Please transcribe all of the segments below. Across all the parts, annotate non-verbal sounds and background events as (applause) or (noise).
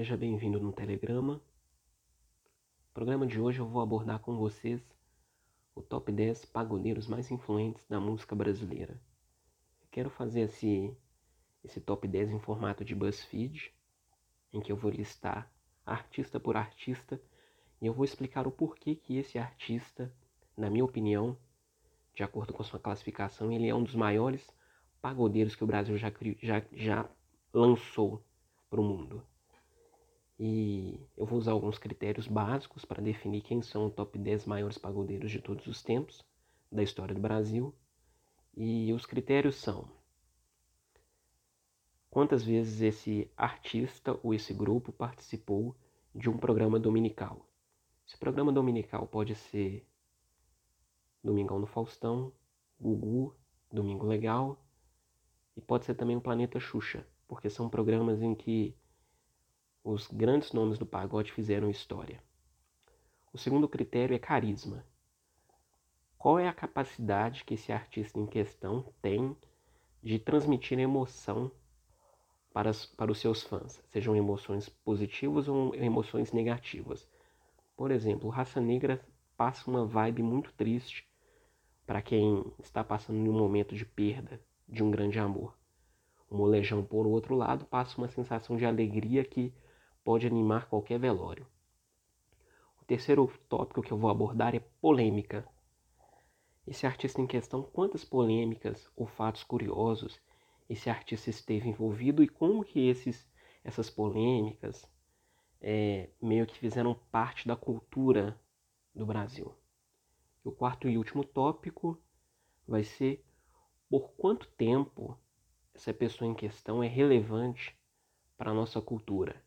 Seja bem-vindo no Telegrama. No programa de hoje eu vou abordar com vocês o top 10 pagodeiros mais influentes da música brasileira. Quero fazer esse, esse top 10 em formato de BuzzFeed, em que eu vou listar artista por artista e eu vou explicar o porquê que esse artista, na minha opinião, de acordo com sua classificação, ele é um dos maiores pagodeiros que o Brasil já, já, já lançou para o mundo. E eu vou usar alguns critérios básicos para definir quem são o top 10 maiores pagodeiros de todos os tempos da história do Brasil. E os critérios são: quantas vezes esse artista ou esse grupo participou de um programa dominical. Esse programa dominical pode ser Domingão no Faustão, Gugu, Domingo Legal, e pode ser também o Planeta Xuxa, porque são programas em que os grandes nomes do pagode fizeram história. O segundo critério é carisma. Qual é a capacidade que esse artista em questão tem de transmitir emoção para, para os seus fãs, sejam emoções positivas ou emoções negativas? Por exemplo, Raça Negra passa uma vibe muito triste para quem está passando em um momento de perda de um grande amor. O molejão, por outro lado, passa uma sensação de alegria que pode animar qualquer velório. O terceiro tópico que eu vou abordar é polêmica. Esse artista em questão, quantas polêmicas ou fatos curiosos esse artista esteve envolvido e como que esses, essas polêmicas é, meio que fizeram parte da cultura do Brasil. O quarto e último tópico vai ser por quanto tempo essa pessoa em questão é relevante para a nossa cultura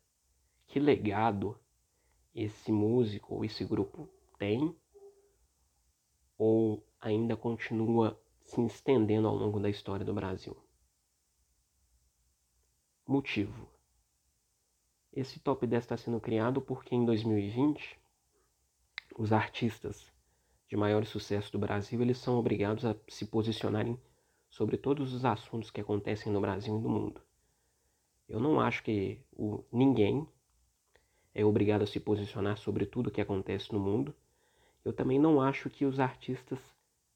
que legado esse músico ou esse grupo tem ou ainda continua se estendendo ao longo da história do Brasil. Motivo. Esse top 10 está sendo criado porque em 2020 os artistas de maior sucesso do Brasil eles são obrigados a se posicionarem sobre todos os assuntos que acontecem no Brasil e no mundo. Eu não acho que o, ninguém é obrigado a se posicionar sobre tudo o que acontece no mundo. Eu também não acho que os artistas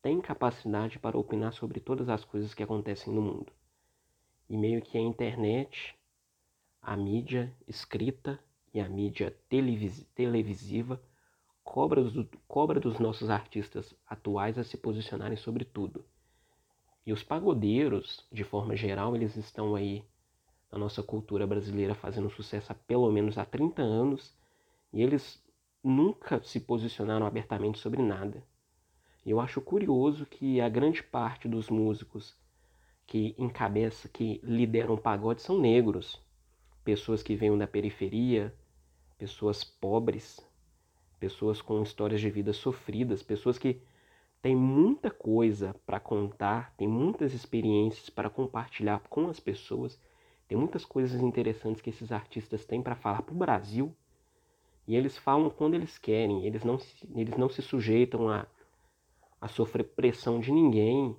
têm capacidade para opinar sobre todas as coisas que acontecem no mundo. E meio que a internet, a mídia escrita e a mídia televis televisiva cobra, cobra dos nossos artistas atuais a se posicionarem sobre tudo. E os pagodeiros, de forma geral, eles estão aí na nossa cultura brasileira fazendo sucesso há pelo menos há 30 anos e eles nunca se posicionaram abertamente sobre nada. E eu acho curioso que a grande parte dos músicos que encabeça, que lideram o pagode são negros, pessoas que vêm da periferia, pessoas pobres, pessoas com histórias de vida sofridas, pessoas que têm muita coisa para contar, têm muitas experiências para compartilhar com as pessoas tem muitas coisas interessantes que esses artistas têm para falar para o Brasil e eles falam quando eles querem, eles não se, eles não se sujeitam a, a sofrer pressão de ninguém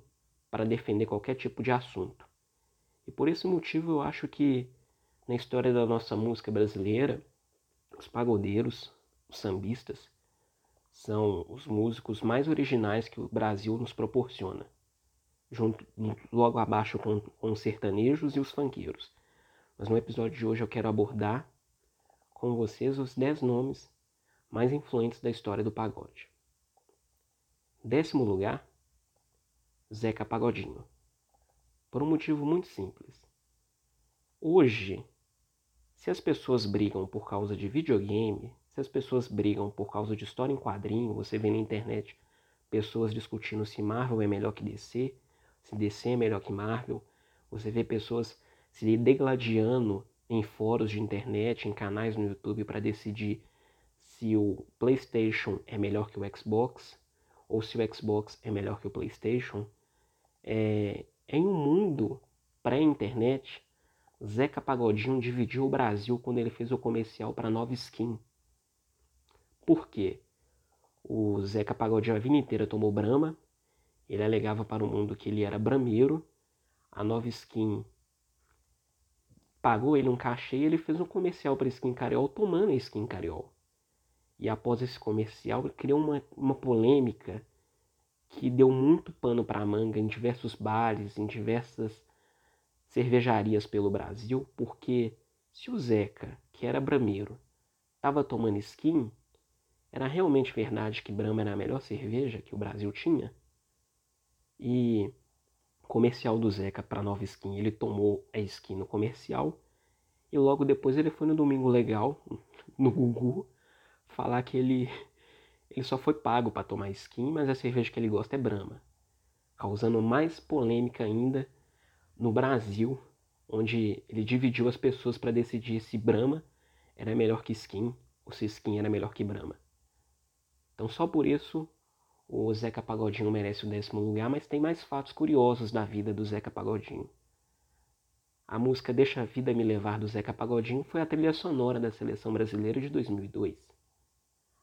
para defender qualquer tipo de assunto. E por esse motivo eu acho que na história da nossa música brasileira, os pagodeiros, os sambistas, são os músicos mais originais que o Brasil nos proporciona, junto logo abaixo com, com os sertanejos e os funkeiros. Mas no episódio de hoje eu quero abordar com vocês os 10 nomes mais influentes da história do pagode. Décimo lugar, Zeca Pagodinho. Por um motivo muito simples. Hoje, se as pessoas brigam por causa de videogame, se as pessoas brigam por causa de história em quadrinho, você vê na internet pessoas discutindo se Marvel é melhor que DC, se DC é melhor que Marvel, você vê pessoas se degladiando em fóruns de internet, em canais no YouTube para decidir se o PlayStation é melhor que o Xbox ou se o Xbox é melhor que o PlayStation. É, em um mundo pré-internet, Zeca Pagodinho dividiu o Brasil quando ele fez o comercial para nova skin. Por quê? O Zeca Pagodinho a vida inteira tomou brama, ele alegava para o mundo que ele era brameiro, a nova skin pagou ele um cachê e ele fez um comercial para Skin Cariol tomando a Skin Cariol. E após esse comercial, criou uma, uma polêmica que deu muito pano para manga em diversos bares, em diversas cervejarias pelo Brasil, porque se o Zeca, que era brameiro, estava tomando skin, era realmente verdade que Brahma era a melhor cerveja que o Brasil tinha? E comercial do Zeca para nova skin, ele tomou a skin no comercial e logo depois ele foi no Domingo Legal, (laughs) no Gugu, falar que ele ele só foi pago para tomar skin, mas a cerveja que ele gosta é Brahma, causando mais polêmica ainda no Brasil, onde ele dividiu as pessoas para decidir se Brahma era melhor que skin ou se skin era melhor que Brahma. Então só por isso o Zeca Pagodinho merece o décimo lugar, mas tem mais fatos curiosos da vida do Zeca Pagodinho. A música Deixa a Vida Me Levar do Zeca Pagodinho foi a trilha sonora da seleção brasileira de 2002.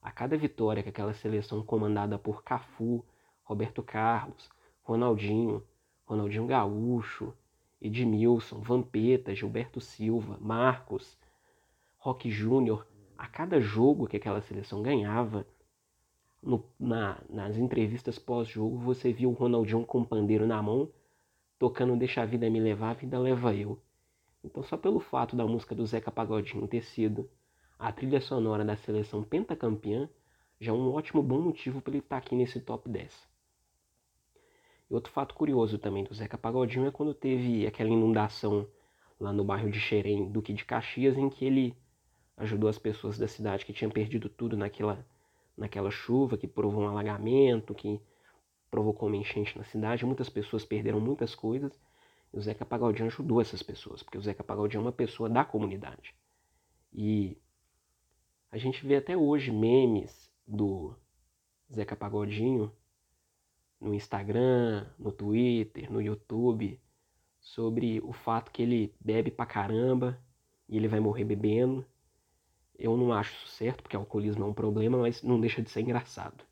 A cada vitória que aquela seleção comandada por Cafu, Roberto Carlos, Ronaldinho, Ronaldinho Gaúcho, Edmilson, Vampeta, Gilberto Silva, Marcos, Roque Júnior, a cada jogo que aquela seleção ganhava, no, na, nas entrevistas pós-jogo, você viu o Ronaldinho com o pandeiro na mão, tocando Deixa a Vida Me Levar, a Vida Leva Eu. Então, só pelo fato da música do Zeca Pagodinho ter sido a trilha sonora da seleção pentacampeã, já é um ótimo bom motivo para ele estar tá aqui nesse top 10. E outro fato curioso também do Zeca Pagodinho é quando teve aquela inundação lá no bairro de Xerém, Duque de Caxias, em que ele ajudou as pessoas da cidade que tinham perdido tudo naquela naquela chuva que provou um alagamento, que provocou uma enchente na cidade. Muitas pessoas perderam muitas coisas e o Zeca Pagodinho ajudou essas pessoas, porque o Zeca Pagodinho é uma pessoa da comunidade. E a gente vê até hoje memes do Zeca Pagodinho no Instagram, no Twitter, no YouTube, sobre o fato que ele bebe pra caramba e ele vai morrer bebendo eu não acho certo, porque alcoolismo é um problema, mas não deixa de ser engraçado.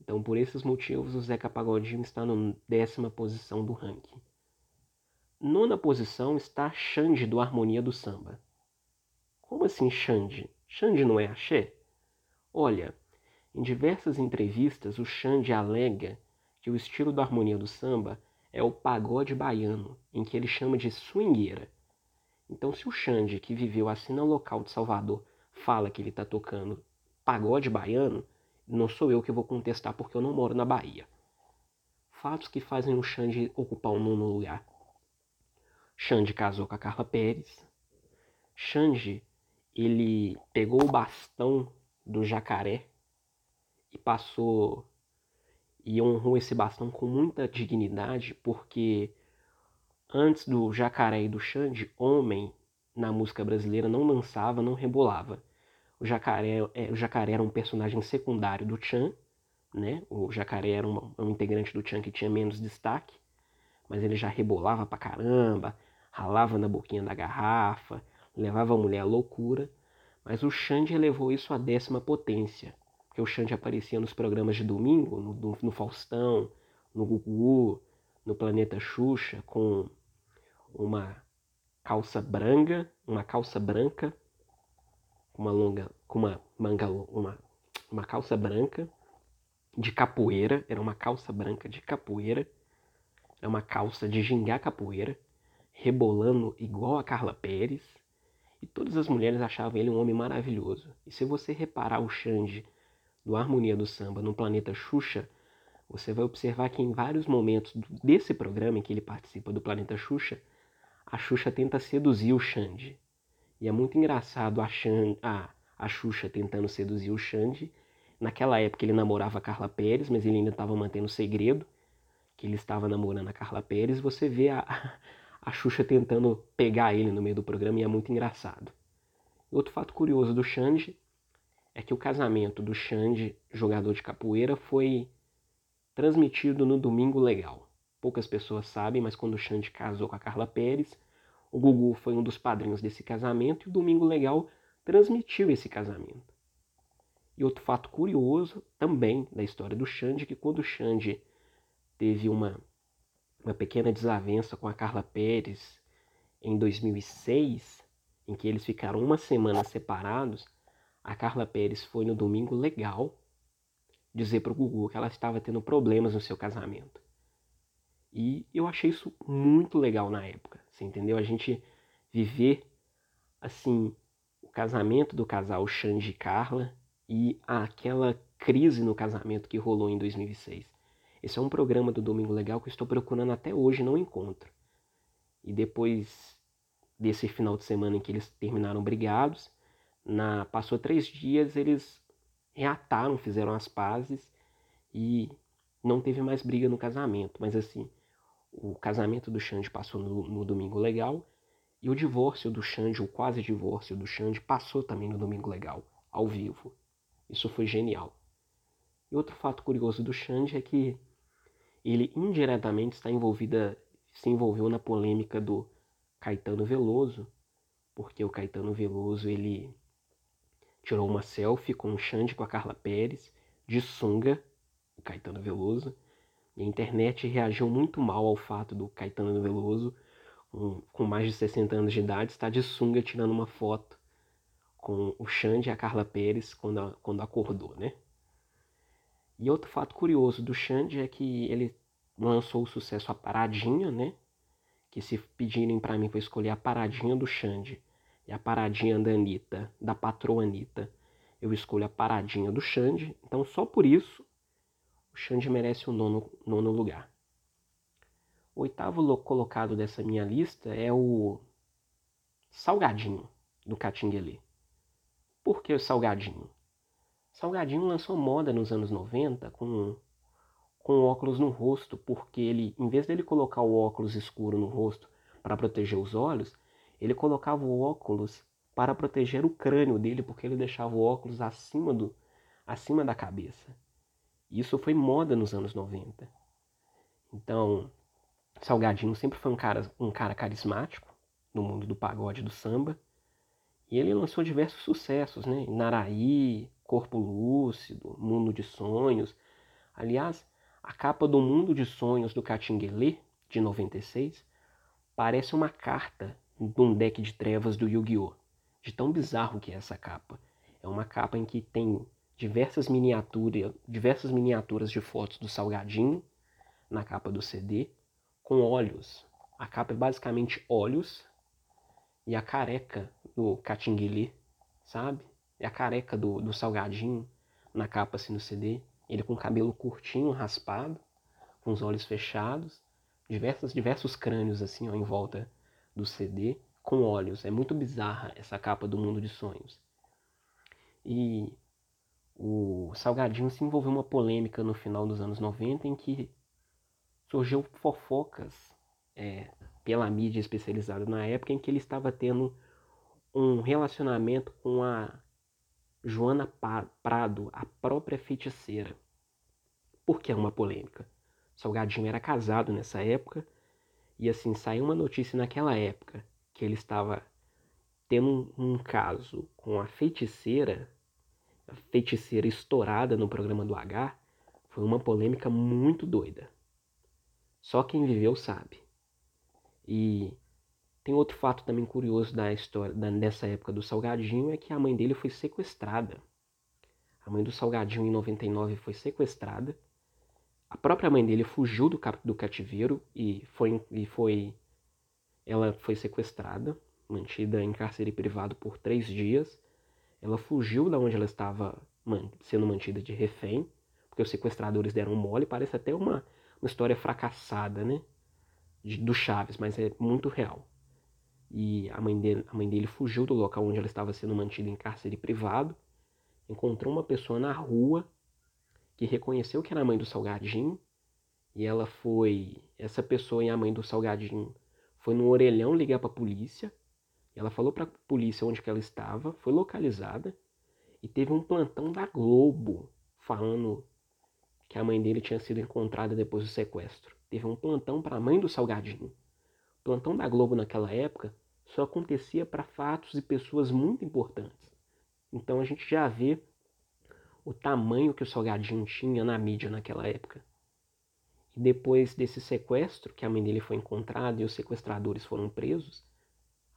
Então, por esses motivos, o Zeca Pagodinho está na décima posição do ranking. Nona posição está Xande do Harmonia do Samba. Como assim Xande? Xande não é axé? Olha, em diversas entrevistas, o Xande alega que o estilo do Harmonia do Samba é o pagode baiano, em que ele chama de swingueira então, se o Xande, que viveu assim no local de Salvador, fala que ele está tocando pagode baiano, não sou eu que vou contestar porque eu não moro na Bahia. Fatos que fazem o Xande ocupar o nono lugar. Xande casou com a Carla Pérez. Xande, ele pegou o bastão do jacaré e passou e honrou esse bastão com muita dignidade, porque Antes do Jacaré e do Xande, homem na música brasileira não dançava, não rebolava. O Jacaré, é, o Jacaré era um personagem secundário do Chan, né? O Jacaré era um, um integrante do Chan que tinha menos destaque, mas ele já rebolava pra caramba, ralava na boquinha da garrafa, levava a mulher à loucura. Mas o Xande elevou isso à décima potência, porque o Xande aparecia nos programas de domingo, no, no Faustão, no Gugu, no Planeta Xuxa, com uma calça branca, uma calça branca, uma longa, com uma manga, uma, uma calça branca de capoeira, era uma calça branca de capoeira, é uma calça de gingá capoeira, rebolando igual a Carla Pérez, e todas as mulheres achavam ele um homem maravilhoso. E se você reparar o Xande do Harmonia do Samba no planeta Xuxa, você vai observar que em vários momentos desse programa em que ele participa do planeta Xuxa, a Xuxa tenta seduzir o Xande. E é muito engraçado a, Xande, a, Xuxa tentando seduzir o Xande. Naquela época ele namorava a Carla Pérez, mas ele ainda estava mantendo o segredo que ele estava namorando a Carla Pérez. Você vê a, a Xuxa tentando pegar ele no meio do programa e é muito engraçado. Outro fato curioso do Xande é que o casamento do Xande, jogador de capoeira, foi transmitido no Domingo Legal. Poucas pessoas sabem, mas quando o Xande casou com a Carla Pérez, o Gugu foi um dos padrinhos desse casamento e o Domingo Legal transmitiu esse casamento. E outro fato curioso também da história do Xande, é que quando o Xande teve uma, uma pequena desavença com a Carla Pérez em 2006, em que eles ficaram uma semana separados, a Carla Pérez foi no domingo legal dizer para o Gugu que ela estava tendo problemas no seu casamento. E eu achei isso muito legal na época, você entendeu? A gente viver assim o casamento do casal Xande e Carla e aquela crise no casamento que rolou em 2006. Esse é um programa do Domingo Legal que eu estou procurando até hoje, não encontro. E depois desse final de semana em que eles terminaram brigados, na passou três dias eles reataram, fizeram as pazes e não teve mais briga no casamento. Mas assim, o casamento do Xande passou no, no Domingo Legal e o divórcio do Xande, o quase divórcio do Xande, passou também no Domingo Legal, ao vivo. Isso foi genial. E outro fato curioso do Xande é que ele indiretamente está envolvida, se envolveu na polêmica do Caetano Veloso, porque o Caetano Veloso ele tirou uma selfie com o Xande com a Carla Pérez, de sunga, o Caetano Veloso, e a internet reagiu muito mal ao fato do Caetano Veloso, com, com mais de 60 anos de idade, estar de sunga tirando uma foto com o Xande e a Carla Pérez quando, quando acordou, né? E outro fato curioso do Xande é que ele lançou o sucesso A Paradinha, né? Que se pedirem para mim para escolher a Paradinha do Xande e a Paradinha da Anitta, da patroa Anitta, eu escolho a Paradinha do Xande. Então só por isso o Xande merece o nono, nono lugar. O oitavo colocado dessa minha lista é o Salgadinho, do Catinguelê. Por que o Salgadinho? Salgadinho lançou moda nos anos 90 com, com óculos no rosto, porque ele, em vez dele colocar o óculos escuro no rosto para proteger os olhos, ele colocava o óculos para proteger o crânio dele, porque ele deixava o óculos acima, do, acima da cabeça. Isso foi moda nos anos 90. Então, Salgadinho sempre foi um cara, um cara carismático no mundo do pagode do samba. E ele lançou diversos sucessos, né? Naraí, Corpo Lúcido, Mundo de Sonhos. Aliás, a capa do Mundo de Sonhos do Catinguelê, de 96, parece uma carta de um deck de trevas do Yu-Gi-Oh! De tão bizarro que é essa capa. É uma capa em que tem diversas miniaturas, diversas miniaturas de fotos do Salgadinho na capa do CD, com olhos. A capa é basicamente olhos e a careca do Catinguele, sabe? É a careca do, do Salgadinho na capa assim no CD. Ele com cabelo curtinho, raspado, com os olhos fechados, diversos, diversos crânios assim ó, em volta do CD, com olhos. É muito bizarra essa capa do Mundo de Sonhos. E o Salgadinho se envolveu uma polêmica no final dos anos 90 em que surgiu fofocas é, pela mídia especializada na época em que ele estava tendo um relacionamento com a Joana Prado, a própria feiticeira. Por que é uma polêmica? Salgadinho era casado nessa época e assim saiu uma notícia naquela época que ele estava tendo um, um caso com a feiticeira feiticeira estourada no programa do H foi uma polêmica muito doida. Só quem viveu sabe. E tem outro fato também curioso da história da, dessa época do Salgadinho é que a mãe dele foi sequestrada. A mãe do Salgadinho em 99 foi sequestrada. A própria mãe dele fugiu do, do cativeiro e foi, e foi ela foi sequestrada, mantida em cárcere privado por três dias ela fugiu da onde ela estava sendo mantida de refém, porque os sequestradores deram mole. Parece até uma, uma história fracassada, né? De, do Chaves, mas é muito real. E a mãe, dele, a mãe dele fugiu do local onde ela estava sendo mantida em cárcere privado, encontrou uma pessoa na rua que reconheceu que era a mãe do Salgadinho, e ela foi. Essa pessoa e a mãe do Salgadinho foi no orelhão ligar para a polícia ela falou para a polícia onde ela estava, foi localizada e teve um plantão da Globo falando que a mãe dele tinha sido encontrada depois do sequestro. Teve um plantão para a mãe do Salgadinho. O plantão da Globo naquela época só acontecia para fatos e pessoas muito importantes. Então a gente já vê o tamanho que o Salgadinho tinha na mídia naquela época. E depois desse sequestro, que a mãe dele foi encontrada e os sequestradores foram presos,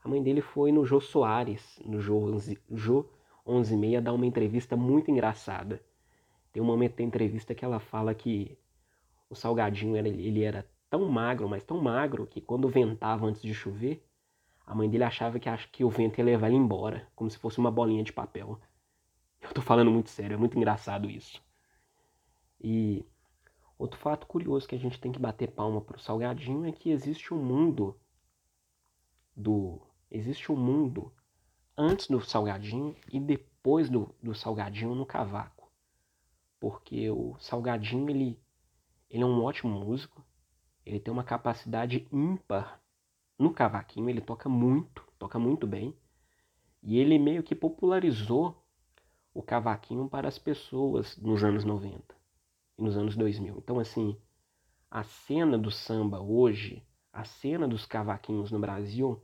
A mãe dele foi no Jô Soares, no Jô 11, Jô 11 e meia, dar uma entrevista muito engraçada. Tem um momento da entrevista que ela fala que o Salgadinho era, ele era tão magro, mas tão magro, que quando ventava antes de chover, a mãe dele achava que, que o vento ia levar ele embora, como se fosse uma bolinha de papel. Eu tô falando muito sério, é muito engraçado isso. E outro fato curioso que a gente tem que bater palma pro Salgadinho é que existe um mundo do. Existe um mundo antes do Salgadinho e depois do, do Salgadinho no cavaco. Porque o Salgadinho, ele, ele é um ótimo músico, ele tem uma capacidade ímpar no cavaquinho, ele toca muito, toca muito bem. E ele meio que popularizou o cavaquinho para as pessoas nos anos 90 e nos anos 2000. Então, assim, a cena do samba hoje, a cena dos cavaquinhos no Brasil,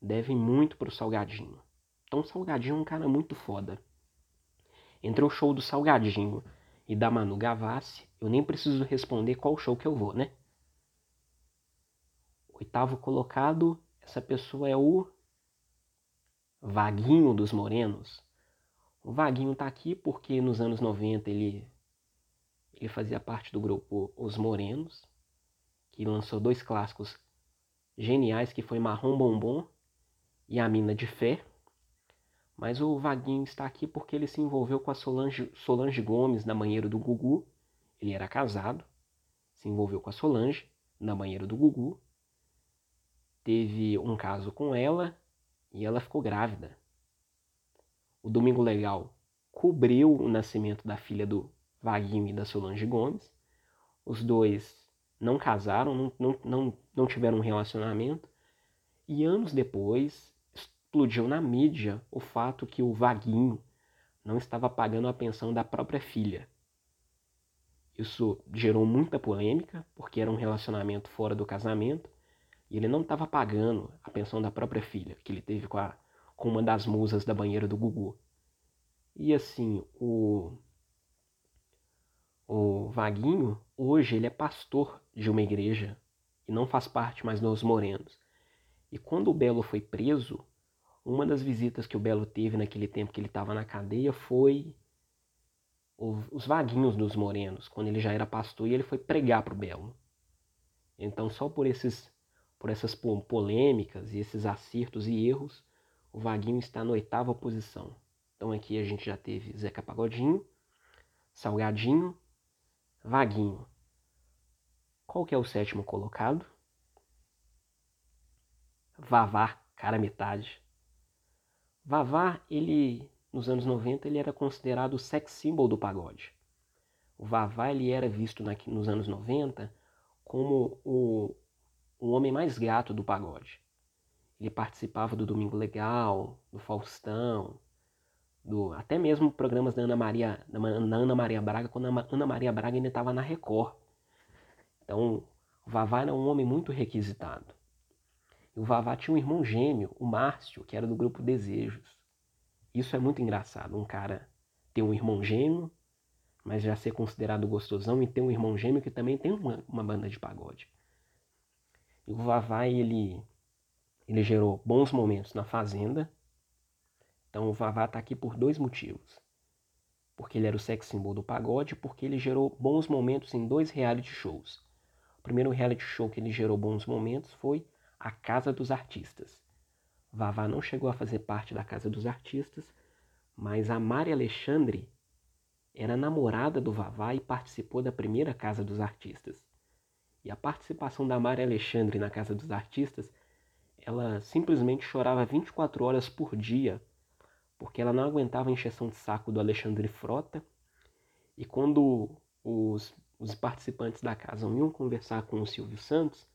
deve muito para o Salgadinho. Então, o Salgadinho é um cara muito foda. Entre o show do Salgadinho e da Manu Gavassi, eu nem preciso responder qual show que eu vou, né? Oitavo colocado, essa pessoa é o Vaguinho dos Morenos. O Vaguinho tá aqui porque nos anos 90 ele, ele fazia parte do grupo Os Morenos, que lançou dois clássicos geniais que foi Marrom Bombom e A Mina de Fé. Mas o Vaguinho está aqui porque ele se envolveu com a Solange, Solange Gomes na banheira do Gugu. Ele era casado, se envolveu com a Solange na banheira do Gugu teve um caso com ela e ela ficou grávida. O Domingo Legal cobriu o nascimento da filha do Vaguinho e da Solange Gomes. Os dois não casaram, não, não, não, não tiveram um relacionamento. E anos depois explodiu na mídia o fato que o Vaguinho não estava pagando a pensão da própria filha. Isso gerou muita polêmica, porque era um relacionamento fora do casamento, e ele não estava pagando a pensão da própria filha, que ele teve com, a, com uma das musas da banheira do Gugu. E assim, o, o Vaguinho, hoje ele é pastor de uma igreja e não faz parte mais dos Morenos. E quando o Belo foi preso, uma das visitas que o Belo teve naquele tempo que ele estava na cadeia foi os vaguinhos dos Morenos, quando ele já era pastor e ele foi pregar para o Belo. Então, só por esses por essas polêmicas e esses acertos e erros, o Vaguinho está na oitava posição. Então aqui a gente já teve Zeca Pagodinho, Salgadinho, Vaguinho. Qual que é o sétimo colocado? Vavá, cara metade. Vavá, ele nos anos 90 ele era considerado o sex symbol do pagode. O Vavá ele era visto na, nos anos 90 como o, o homem mais gato do pagode. Ele participava do Domingo Legal, do Faustão, do até mesmo programas da Ana Maria, da Ana Maria Braga, quando a Ana Maria Braga ainda estava na Record. Então, o Vavá era um homem muito requisitado. O Vavá tinha um irmão gêmeo, o Márcio, que era do grupo Desejos. Isso é muito engraçado, um cara ter um irmão gêmeo, mas já ser considerado gostosão e ter um irmão gêmeo que também tem uma, uma banda de pagode. E o Vavá, ele, ele gerou bons momentos na Fazenda. Então o Vavá está aqui por dois motivos. Porque ele era o sex symbol do pagode porque ele gerou bons momentos em dois reality shows. O primeiro reality show que ele gerou bons momentos foi A Casa dos Artistas. Vavá não chegou a fazer parte da Casa dos Artistas, mas a Mari Alexandre era namorada do Vavá e participou da primeira Casa dos Artistas. E a participação da Mari Alexandre na Casa dos Artistas, ela simplesmente chorava 24 horas por dia, porque ela não aguentava a encheção de saco do Alexandre Frota. E quando os, os participantes da casa iam conversar com o Silvio Santos,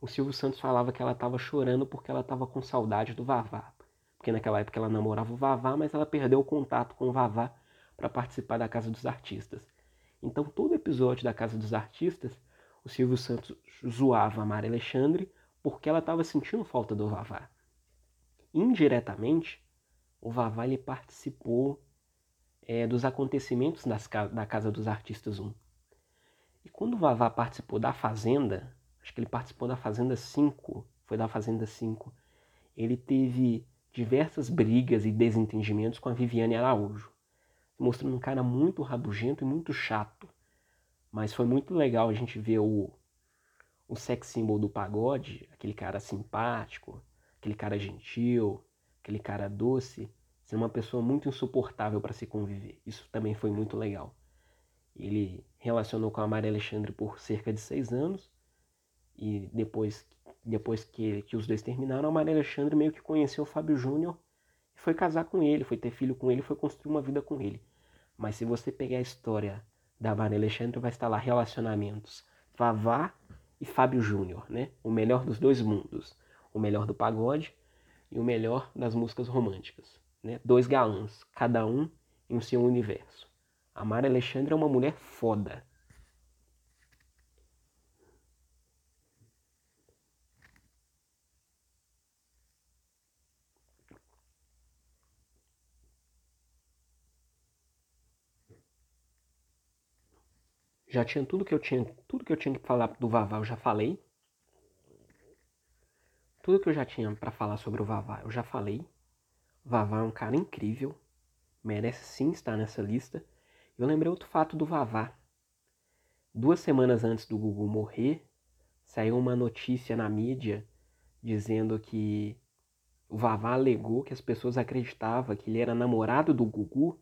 o Silvio Santos falava que ela estava chorando porque ela estava com saudade do Vavá. Porque naquela época ela namorava o Vavá, mas ela perdeu o contato com o Vavá para participar da Casa dos Artistas. Então todo episódio da Casa dos Artistas o Silvio Santos zoava a Maria Alexandre porque ela estava sentindo falta do Vavá. Indiretamente, o Vavá ele participou é, dos acontecimentos das, da Casa dos Artistas 1. E quando o Vavá participou da Fazenda, acho que ele participou da Fazenda 5, foi da Fazenda 5, ele teve diversas brigas e desentendimentos com a Viviane Araújo, mostrando um cara muito rabugento e muito chato. Mas foi muito legal a gente ver o, o sex symbol do pagode, aquele cara simpático, aquele cara gentil, aquele cara doce, ser uma pessoa muito insuportável para se conviver. Isso também foi muito legal. Ele relacionou com a Maria Alexandre por cerca de seis anos e depois, depois que, que os dois terminaram, a Maria Alexandre meio que conheceu o Fábio Júnior e foi casar com ele, foi ter filho com ele, foi construir uma vida com ele. Mas se você pegar a história da Maria Alexandre, vai estar lá relacionamentos Vavá e Fábio Júnior, né? O melhor dos dois mundos. O melhor do pagode e o melhor das músicas românticas. Né? Dois galãs, cada um em seu universo. A Maria Alexandre é uma mulher foda. Já tinha tudo que eu tinha, tudo que eu tinha que falar do Vavá, eu já falei. Tudo que eu já tinha para falar sobre o Vavá, eu já falei. Vavá é um cara incrível, merece sim estar nessa lista. Eu lembrei outro fato do Vavá. Duas semanas antes do Gugu morrer, saiu uma notícia na mídia dizendo que o Vavá alegou que as pessoas acreditavam que ele era namorado do Gugu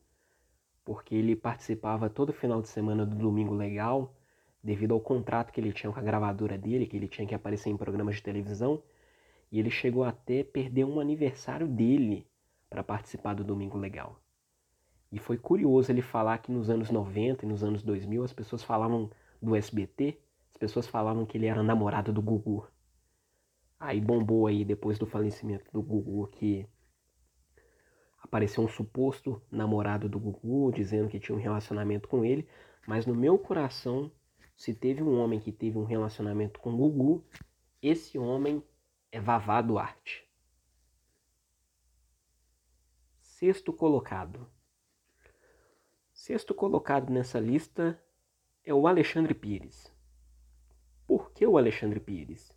porque ele participava todo final de semana do Domingo Legal, devido ao contrato que ele tinha com a gravadora dele, que ele tinha que aparecer em programas de televisão, e ele chegou até perder um aniversário dele para participar do Domingo Legal. E foi curioso ele falar que nos anos 90 e nos anos 2000 as pessoas falavam do SBT, as pessoas falavam que ele era namorado do Gugu. Aí bombou aí depois do falecimento do Gugu que apareceu um suposto namorado do Gugu dizendo que tinha um relacionamento com ele, mas no meu coração, se teve um homem que teve um relacionamento com o Gugu, esse homem é Vavá Duarte. Sexto colocado. Sexto colocado nessa lista é o Alexandre Pires. Por que o Alexandre Pires?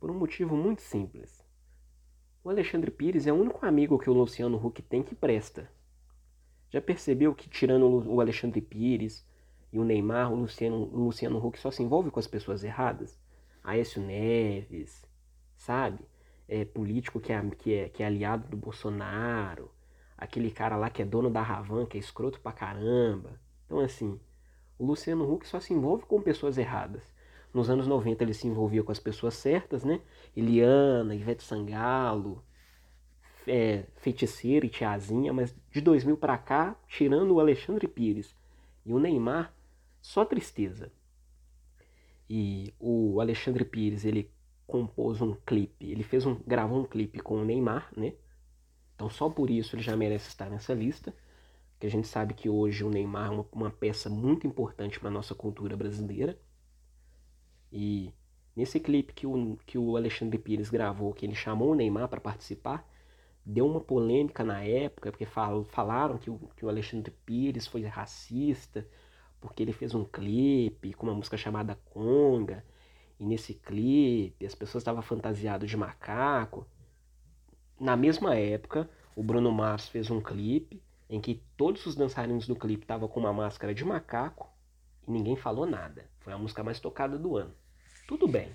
Por um motivo muito simples. O Alexandre Pires é o único amigo que o Luciano Huck tem que presta. Já percebeu que tirando o Alexandre Pires e o Neymar, o Luciano, o Luciano Huck só se envolve com as pessoas erradas? Aécio Neves, sabe? É político que é, que, é, que é aliado do Bolsonaro, aquele cara lá que é dono da Ravan, que é escroto pra caramba. Então assim, o Luciano Huck só se envolve com pessoas erradas. Nos anos 90 ele se envolvia com as pessoas certas, né? Eliana, Ivete Sangalo, é, Feiticeira e Tiazinha, mas de 2000 para cá, tirando o Alexandre Pires e o Neymar, só tristeza. E o Alexandre Pires, ele compôs um clipe, ele fez um, gravou um clipe com o Neymar, né? Então só por isso ele já merece estar nessa lista, que a gente sabe que hoje o Neymar é uma, uma peça muito importante para nossa cultura brasileira. E nesse clipe que o, que o Alexandre Pires gravou, que ele chamou o Neymar para participar, deu uma polêmica na época, porque fal, falaram que o, que o Alexandre Pires foi racista, porque ele fez um clipe com uma música chamada Conga, e nesse clipe as pessoas estavam fantasiadas de macaco. Na mesma época, o Bruno Mars fez um clipe em que todos os dançarinos do clipe estavam com uma máscara de macaco e ninguém falou nada. Foi a música mais tocada do ano. Tudo bem.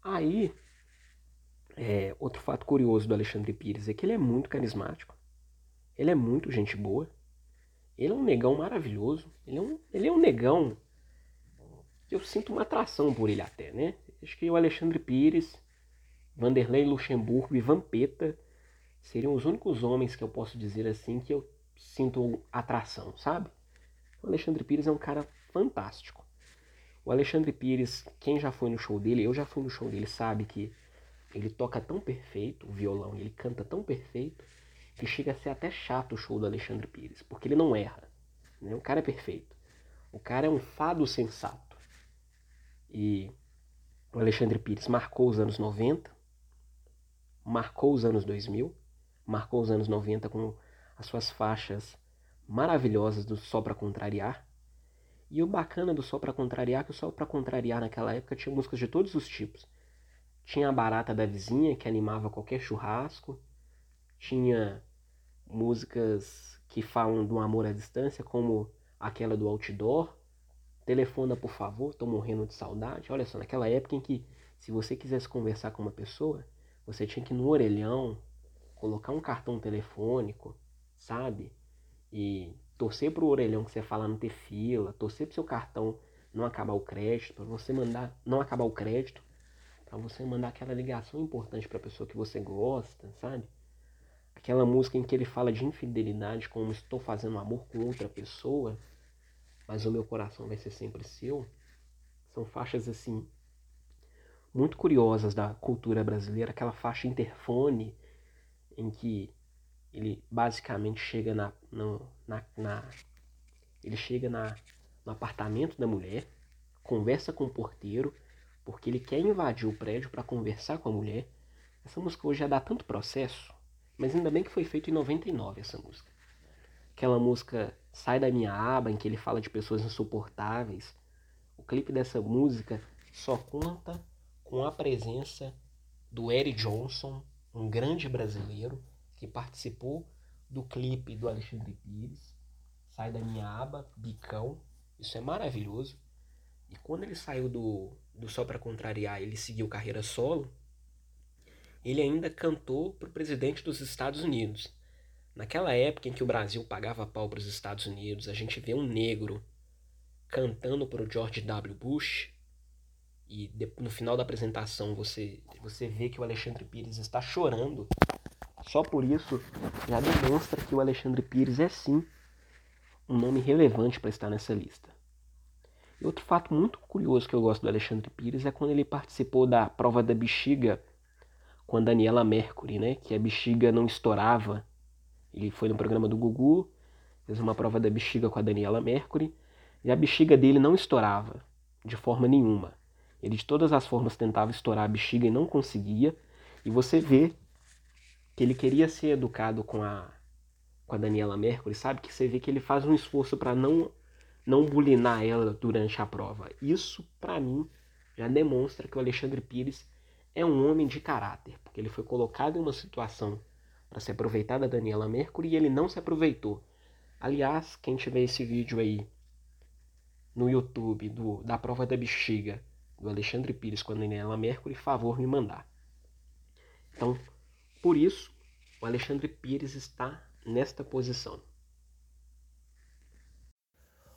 Aí, é, outro fato curioso do Alexandre Pires é que ele é muito carismático. Ele é muito gente boa. Ele é um negão maravilhoso. Ele é um, ele é um negão que eu sinto uma atração por ele até, né? Acho que o Alexandre Pires, Vanderlei Luxemburgo e Vampeta seriam os únicos homens que eu posso dizer assim que eu sinto atração, sabe? O Alexandre Pires é um cara fantástico. O Alexandre Pires, quem já foi no show dele, eu já fui no show dele, sabe que ele toca tão perfeito o violão, ele canta tão perfeito, que chega a ser até chato o show do Alexandre Pires, porque ele não erra. Né? O cara é perfeito. O cara é um fado sensato. E o Alexandre Pires marcou os anos 90, marcou os anos 2000, marcou os anos 90 com as suas faixas maravilhosas do Só Pra Contrariar. E o bacana do Só Pra Contrariar é que o Só Pra Contrariar naquela época tinha músicas de todos os tipos. Tinha a barata da vizinha que animava qualquer churrasco. Tinha músicas que falam do amor à distância, como aquela do outdoor. Telefona, por favor, tô morrendo de saudade. Olha só, naquela época em que se você quisesse conversar com uma pessoa, você tinha que ir no orelhão, colocar um cartão telefônico, sabe? E torcer pro orelhão que você fala não ter fila, torcer pro seu cartão não acabar o crédito, para você mandar não acabar o crédito, para você mandar aquela ligação importante para pessoa que você gosta, sabe? Aquela música em que ele fala de infidelidade, como estou fazendo amor com outra pessoa, mas o meu coração vai ser sempre seu. São faixas assim muito curiosas da cultura brasileira, aquela faixa interfone em que ele basicamente chega na, no, na, na ele chega na, no apartamento da mulher, conversa com o porteiro, porque ele quer invadir o prédio para conversar com a mulher. Essa música hoje já dá tanto processo, mas ainda bem que foi feito em 99 essa música. Aquela música Sai da Minha Aba, em que ele fala de pessoas insuportáveis. O clipe dessa música só conta com a presença do Eric Johnson, um grande brasileiro que participou do clipe do Alexandre Pires, Sai da Minha Aba, Bicão. Isso é maravilhoso. E quando ele saiu do, do Só Pra Contrariar, ele seguiu carreira solo, ele ainda cantou para o presidente dos Estados Unidos. Naquela época em que o Brasil pagava pau para os Estados Unidos, a gente vê um negro cantando para o George W. Bush, e no final da apresentação você, você vê que o Alexandre Pires está chorando, só por isso já demonstra que o Alexandre Pires é sim um nome relevante para estar nessa lista. E outro fato muito curioso que eu gosto do Alexandre Pires é quando ele participou da prova da bexiga com a Daniela Mercury, né? Que a bexiga não estourava. Ele foi no programa do Gugu, fez uma prova da bexiga com a Daniela Mercury e a bexiga dele não estourava de forma nenhuma. Ele de todas as formas tentava estourar a bexiga e não conseguia. E você vê que ele queria ser educado com a, com a Daniela Mercury, sabe? Que você vê que ele faz um esforço para não não bulinar ela durante a prova. Isso, para mim, já demonstra que o Alexandre Pires é um homem de caráter, porque ele foi colocado em uma situação para se aproveitar da Daniela Mercury e ele não se aproveitou. Aliás, quem tiver esse vídeo aí no YouTube do, da prova da bexiga do Alexandre Pires com a Daniela Mercury, favor me mandar. Então, por isso, o Alexandre Pires está nesta posição.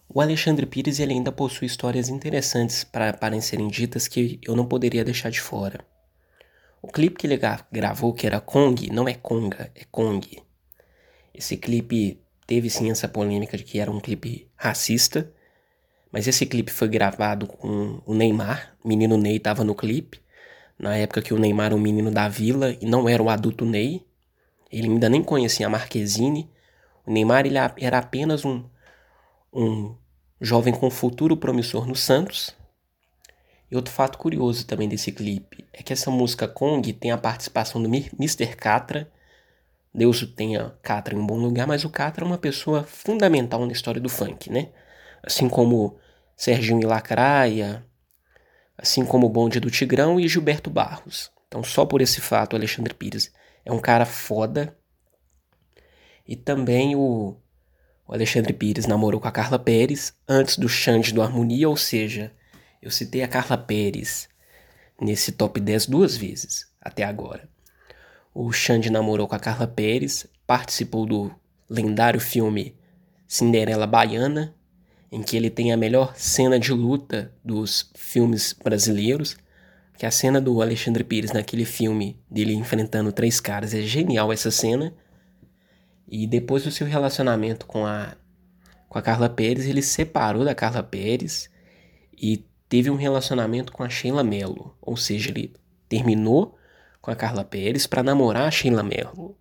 O Alexandre Pires ele ainda possui histórias interessantes para, serem ditas que eu não poderia deixar de fora. O clipe que ele gravou, que era Kong, não é Conga, é Kong. Esse clipe teve sim essa polêmica de que era um clipe racista, mas esse clipe foi gravado com o Neymar, o menino Ney estava no clipe, na época que o Neymar era um menino da vila e não era o adulto Ney. Ele ainda nem conhecia a Marquezine. O Neymar ele era apenas um, um jovem com futuro promissor no Santos. E outro fato curioso também desse clipe é que essa música Kong tem a participação do Mr. Catra. Deus o tenha Catra em um bom lugar, mas o Catra é uma pessoa fundamental na história do funk, né? assim como Serginho e Lacraia, assim como o Bonde do Tigrão e Gilberto Barros. Então, só por esse fato, Alexandre Pires é um cara foda. E também o, o Alexandre Pires namorou com a Carla Pérez antes do Xande do Harmonia, ou seja, eu citei a Carla Pérez nesse top 10 duas vezes até agora. O Xande namorou com a Carla Pérez, participou do lendário filme Cinderela Baiana, em que ele tem a melhor cena de luta dos filmes brasileiros, que é a cena do Alexandre Pires naquele filme dele enfrentando três caras é genial essa cena. E depois do seu relacionamento com a com a Carla Pérez, ele separou da Carla Pérez e teve um relacionamento com a Sheila Mello, ou seja, ele terminou com a Carla Pérez para namorar a Sheila Mello.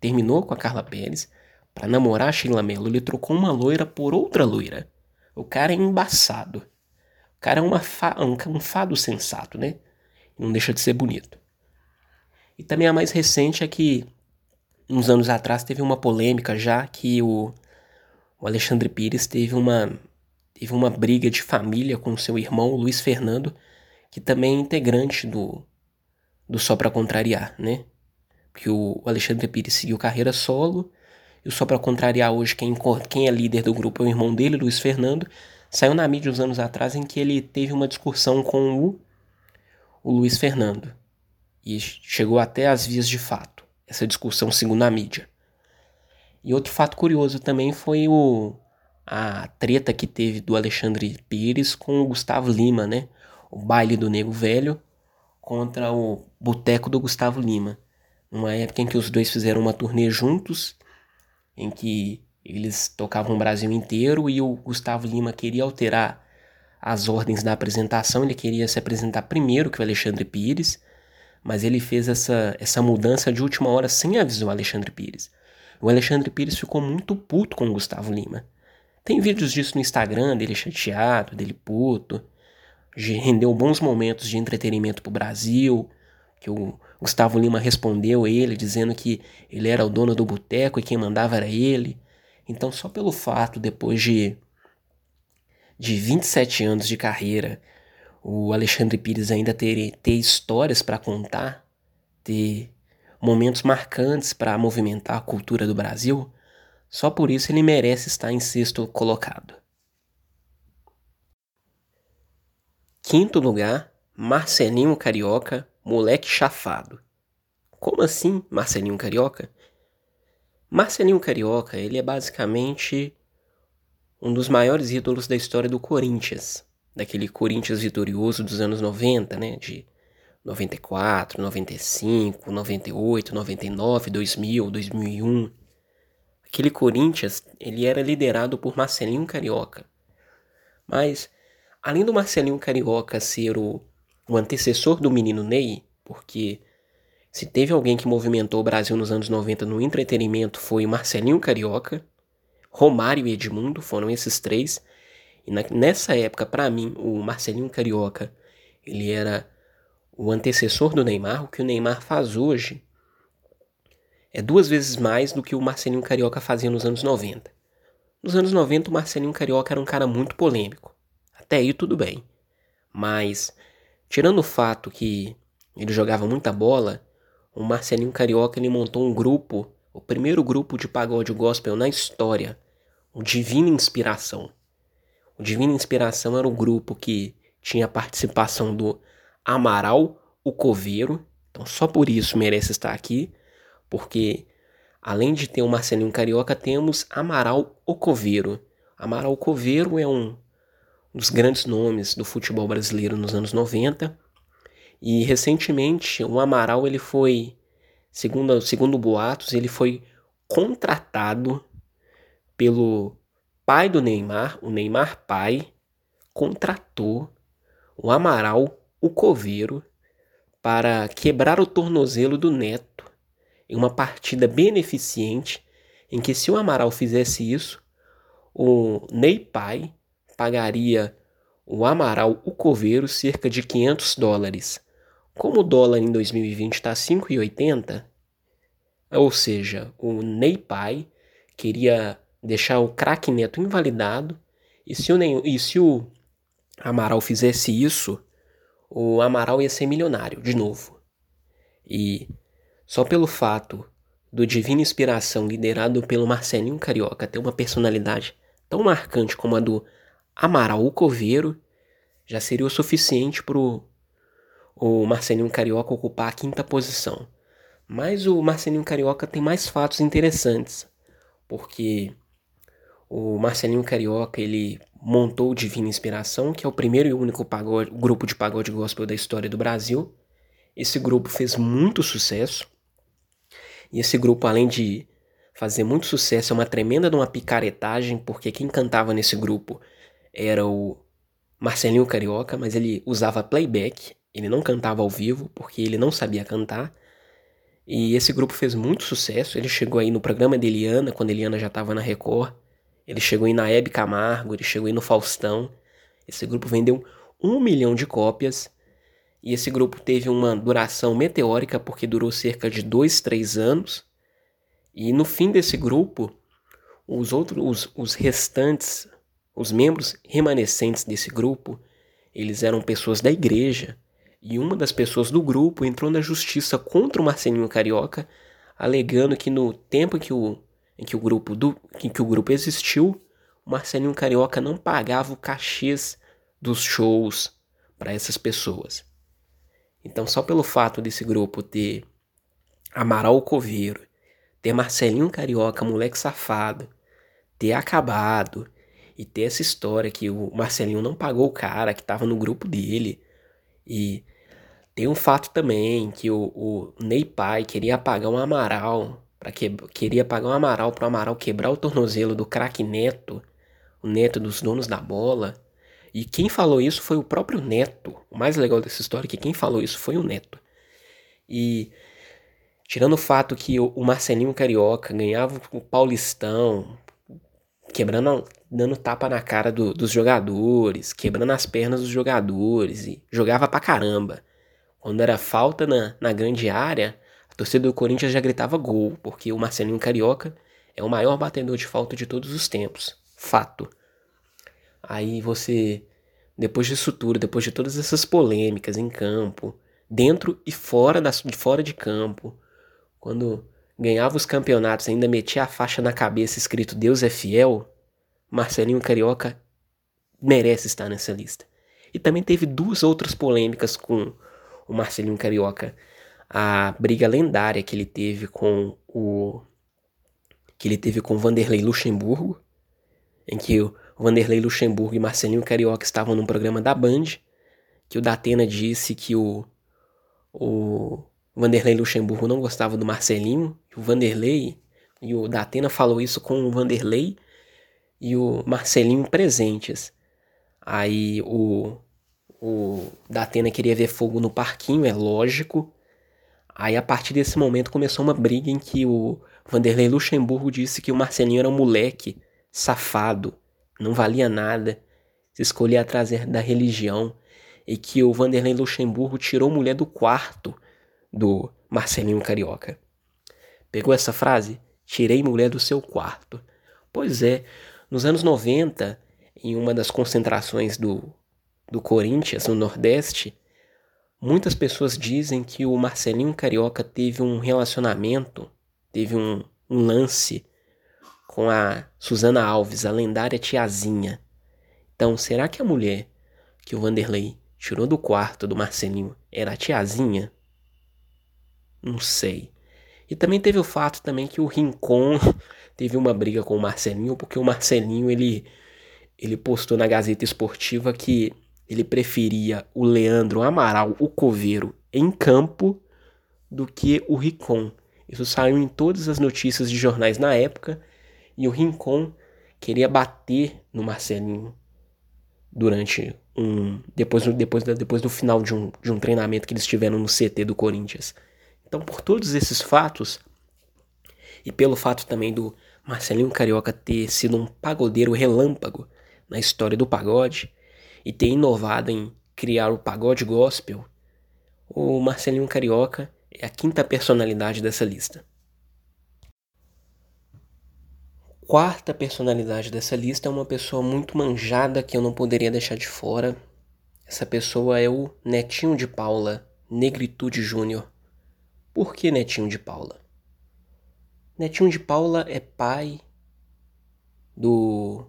Terminou com a Carla Pérez para namorar Sheila Mello, ele trocou uma loira por outra loira. O cara é embaçado. O cara é fa um, um fado sensato, né? Não deixa de ser bonito. E também a mais recente é que, uns anos atrás, teve uma polêmica já que o, o Alexandre Pires teve uma, teve uma briga de família com seu irmão, Luiz Fernando, que também é integrante do, do Só Pra Contrariar, né? Porque o Alexandre Pires seguiu carreira solo, e Só Pra Contrariar hoje, quem, quem é líder do grupo é o irmão dele, Luiz Fernando, saiu na mídia uns anos atrás em que ele teve uma discussão com o, o Luiz Fernando. E chegou até às vias de fato, essa discussão segundo a mídia. E outro fato curioso também foi o, a treta que teve do Alexandre Pires com o Gustavo Lima, né? O baile do Nego Velho contra o Boteco do Gustavo Lima. Uma época em que os dois fizeram uma turnê juntos, em que eles tocavam o Brasil inteiro e o Gustavo Lima queria alterar as ordens da apresentação, ele queria se apresentar primeiro que o Alexandre Pires, mas ele fez essa, essa mudança de última hora sem avisar o Alexandre Pires. O Alexandre Pires ficou muito puto com o Gustavo Lima. Tem vídeos disso no Instagram, dele chateado, dele puto. Rendeu bons momentos de entretenimento pro Brasil. Que o Gustavo Lima respondeu ele dizendo que ele era o dono do boteco e quem mandava era ele. Então, só pelo fato, depois de, de 27 anos de carreira, o Alexandre Pires ainda ter, ter histórias para contar, ter momentos marcantes para movimentar a cultura do Brasil, só por isso ele merece estar em sexto colocado. Quinto lugar, Marcelinho Carioca, moleque chafado. Como assim, Marcelinho Carioca? Marcelinho Carioca, ele é basicamente um dos maiores ídolos da história do Corinthians, daquele Corinthians vitorioso dos anos 90, né, de 94, 95, 98, 99, 2000, 2001. Aquele Corinthians, ele era liderado por Marcelinho Carioca. Mas, além do Marcelinho Carioca ser o, o antecessor do menino Ney, porque se teve alguém que movimentou o Brasil nos anos 90 no entretenimento foi Marcelinho Carioca, Romário e Edmundo, foram esses três. E na, nessa época, para mim, o Marcelinho Carioca, ele era o antecessor do Neymar, o que o Neymar faz hoje é duas vezes mais do que o Marcelinho Carioca fazia nos anos 90. Nos anos 90, o Marcelinho Carioca era um cara muito polêmico. Até aí tudo bem. Mas, tirando o fato que ele jogava muita bola, o Marcelinho Carioca ele montou um grupo, o primeiro grupo de pagode gospel na história, o Divina Inspiração. O Divina Inspiração era o grupo que tinha a participação do Amaral, o Coveiro, então só por isso merece estar aqui porque além de ter o Marcelinho Carioca, temos Amaral Ocoveiro. Amaral Ocoveiro é um dos grandes nomes do futebol brasileiro nos anos 90. E recentemente o Amaral ele foi, segundo, segundo boatos, ele foi contratado pelo pai do Neymar, o Neymar pai, contratou o Amaral, o coveiro, para quebrar o tornozelo do neto em uma partida beneficente em que se o Amaral fizesse isso, o Ney Pai pagaria o Amaral o Coveiro cerca de 500 dólares. Como o dólar em 2020 está 5,80, ou seja, o Ney Pai queria deixar o craque Neto invalidado, e se, o e se o Amaral fizesse isso, o Amaral ia ser milionário de novo. E só pelo fato do Divina Inspiração liderado pelo Marcelinho Carioca ter uma personalidade tão marcante como a do Amaral Coveiro, já seria o suficiente para o Marcelinho Carioca ocupar a quinta posição. Mas o Marcelinho Carioca tem mais fatos interessantes, porque o Marcelinho Carioca ele montou o Divina Inspiração, que é o primeiro e único pagode, grupo de pagode gospel da história do Brasil. Esse grupo fez muito sucesso. E esse grupo, além de fazer muito sucesso, é uma tremenda de uma picaretagem, porque quem cantava nesse grupo era o Marcelinho Carioca, mas ele usava playback, ele não cantava ao vivo, porque ele não sabia cantar. E esse grupo fez muito sucesso, ele chegou aí no programa de Eliana, quando Eliana já estava na Record, ele chegou aí na Hebe Camargo, ele chegou aí no Faustão. Esse grupo vendeu um milhão de cópias e esse grupo teve uma duração meteórica porque durou cerca de dois, três anos. E no fim desse grupo, os outros, os, os restantes, os membros remanescentes desse grupo, eles eram pessoas da igreja E uma das pessoas do grupo entrou na justiça contra o Marcelinho Carioca, alegando que no tempo que o, em que o grupo do, em que o grupo existiu, o Marcelinho Carioca não pagava o cachês dos shows para essas pessoas. Então, só pelo fato desse grupo ter Amaral Coveiro, ter Marcelinho Carioca, moleque safado, ter acabado e ter essa história que o Marcelinho não pagou o cara que tava no grupo dele. E tem um fato também que o, o Ney Pai queria pagar um Amaral, para que, queria pagar um Amaral pro Amaral quebrar o tornozelo do craque Neto, o Neto dos donos da bola. E quem falou isso foi o próprio Neto. O mais legal dessa história é que quem falou isso foi o Neto. E tirando o fato que o Marcelinho Carioca ganhava o Paulistão, quebrando, dando tapa na cara do, dos jogadores, quebrando as pernas dos jogadores e jogava pra caramba. Quando era falta na, na grande área, a torcida do Corinthians já gritava gol, porque o Marcelinho Carioca é o maior batedor de falta de todos os tempos. Fato. Aí você, depois disso tudo, depois de todas essas polêmicas em campo, dentro e fora, da, fora de campo, quando ganhava os campeonatos ainda metia a faixa na cabeça escrito Deus é fiel, Marcelinho Carioca merece estar nessa lista. E também teve duas outras polêmicas com o Marcelinho Carioca. A briga lendária que ele teve com o que ele teve com Vanderlei Luxemburgo, em que o Vanderlei Luxemburgo e Marcelinho Carioca estavam num programa da Band, que o Datena disse que o, o Vanderlei Luxemburgo não gostava do Marcelinho, o Vanderlei, e o Datena falou isso com o Vanderlei e o Marcelinho presentes. Aí o, o Datena queria ver fogo no parquinho, é lógico. Aí a partir desse momento começou uma briga em que o Vanderlei Luxemburgo disse que o Marcelinho era um moleque safado, não valia nada, se escolhia atrás da religião, e que o Vanderlei Luxemburgo tirou mulher do quarto do Marcelinho Carioca. Pegou essa frase? Tirei mulher do seu quarto. Pois é, nos anos 90, em uma das concentrações do, do Corinthians, no Nordeste, muitas pessoas dizem que o Marcelinho Carioca teve um relacionamento, teve um, um lance com a Susana Alves, a lendária tiazinha. Então, será que a mulher que o Vanderlei tirou do quarto do Marcelinho era a tiazinha? Não sei. E também teve o fato também que o Rincon (laughs) teve uma briga com o Marcelinho, porque o Marcelinho ele, ele postou na Gazeta Esportiva que ele preferia o Leandro Amaral, o coveiro, em campo do que o Rincon. Isso saiu em todas as notícias de jornais na época e o Rincon queria bater no Marcelinho durante um. Depois, depois, depois do final de um, de um treinamento que eles tiveram no CT do Corinthians. Então, por todos esses fatos, e pelo fato também do Marcelinho Carioca ter sido um pagodeiro relâmpago na história do pagode e ter inovado em criar o pagode gospel, o Marcelinho Carioca é a quinta personalidade dessa lista. quarta personalidade dessa lista é uma pessoa muito manjada que eu não poderia deixar de fora. Essa pessoa é o Netinho de Paula, Negritude Júnior. Por que Netinho de Paula? Netinho de Paula é pai do.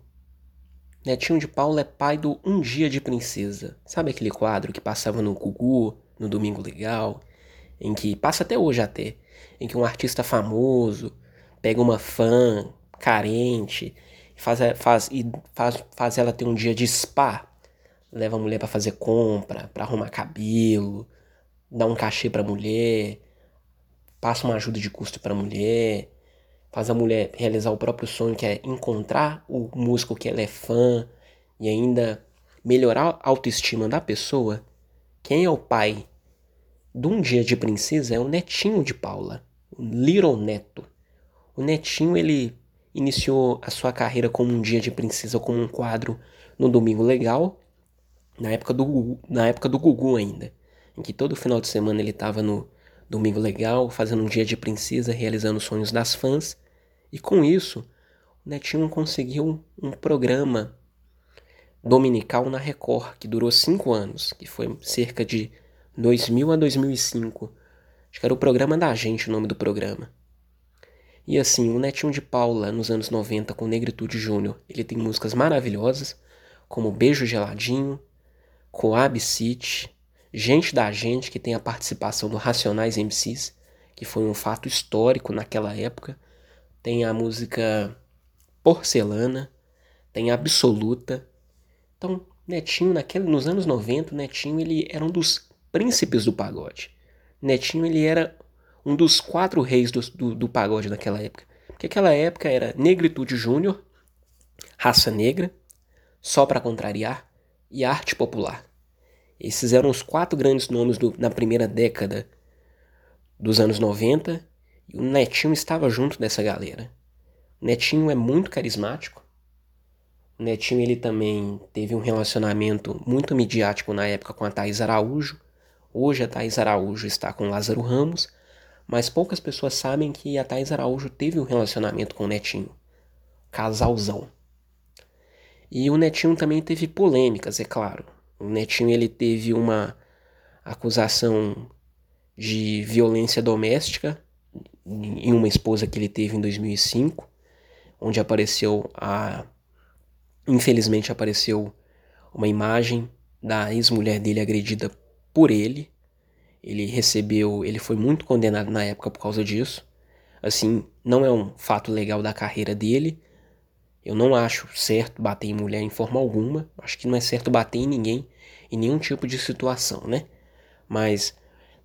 Netinho de Paula é pai do Um Dia de Princesa. Sabe aquele quadro que passava no Gugu, no Domingo Legal? Em que. passa até hoje até. Em que um artista famoso pega uma fã carente, faz, faz, e faz, faz ela ter um dia de spa, leva a mulher para fazer compra, para arrumar cabelo, dá um cachê para mulher, passa uma ajuda de custo para mulher, faz a mulher realizar o próprio sonho que é encontrar o músico que ela é fã e ainda melhorar a autoestima da pessoa. Quem é o pai de um dia de princesa é o netinho de Paula, o Little Neto. O netinho ele iniciou a sua carreira como um dia de princesa, como um quadro no Domingo Legal, na época do, na época do Gugu ainda, em que todo final de semana ele estava no Domingo Legal, fazendo um dia de princesa, realizando os sonhos das fãs, e com isso, o Netinho conseguiu um programa dominical na Record, que durou cinco anos, que foi cerca de 2000 a 2005. Acho que era o programa da gente o nome do programa. E assim, o Netinho de Paula, nos anos 90, com Negritude Júnior, ele tem músicas maravilhosas, como Beijo Geladinho, Coab City, Gente da Gente, que tem a participação do Racionais MCs, que foi um fato histórico naquela época. Tem a música Porcelana, tem Absoluta. Então, Netinho, naquele, nos anos 90, Netinho ele era um dos príncipes do pagode. Netinho ele era um dos quatro reis do, do, do pagode naquela época. Porque aquela época era Negritude Júnior, Raça Negra, Só para Contrariar e Arte Popular. Esses eram os quatro grandes nomes do, na primeira década dos anos 90 e o Netinho estava junto dessa galera. O Netinho é muito carismático. O Netinho ele também teve um relacionamento muito midiático na época com a Thais Araújo. Hoje a Thais Araújo está com Lázaro Ramos mas poucas pessoas sabem que a Thais Araújo teve um relacionamento com o Netinho. Casalzão. E o Netinho também teve polêmicas, é claro. O Netinho ele teve uma acusação de violência doméstica em uma esposa que ele teve em 2005, onde apareceu a infelizmente apareceu uma imagem da ex-mulher dele agredida por ele ele recebeu, ele foi muito condenado na época por causa disso. Assim, não é um fato legal da carreira dele. Eu não acho certo bater em mulher em forma alguma. Acho que não é certo bater em ninguém em nenhum tipo de situação, né? Mas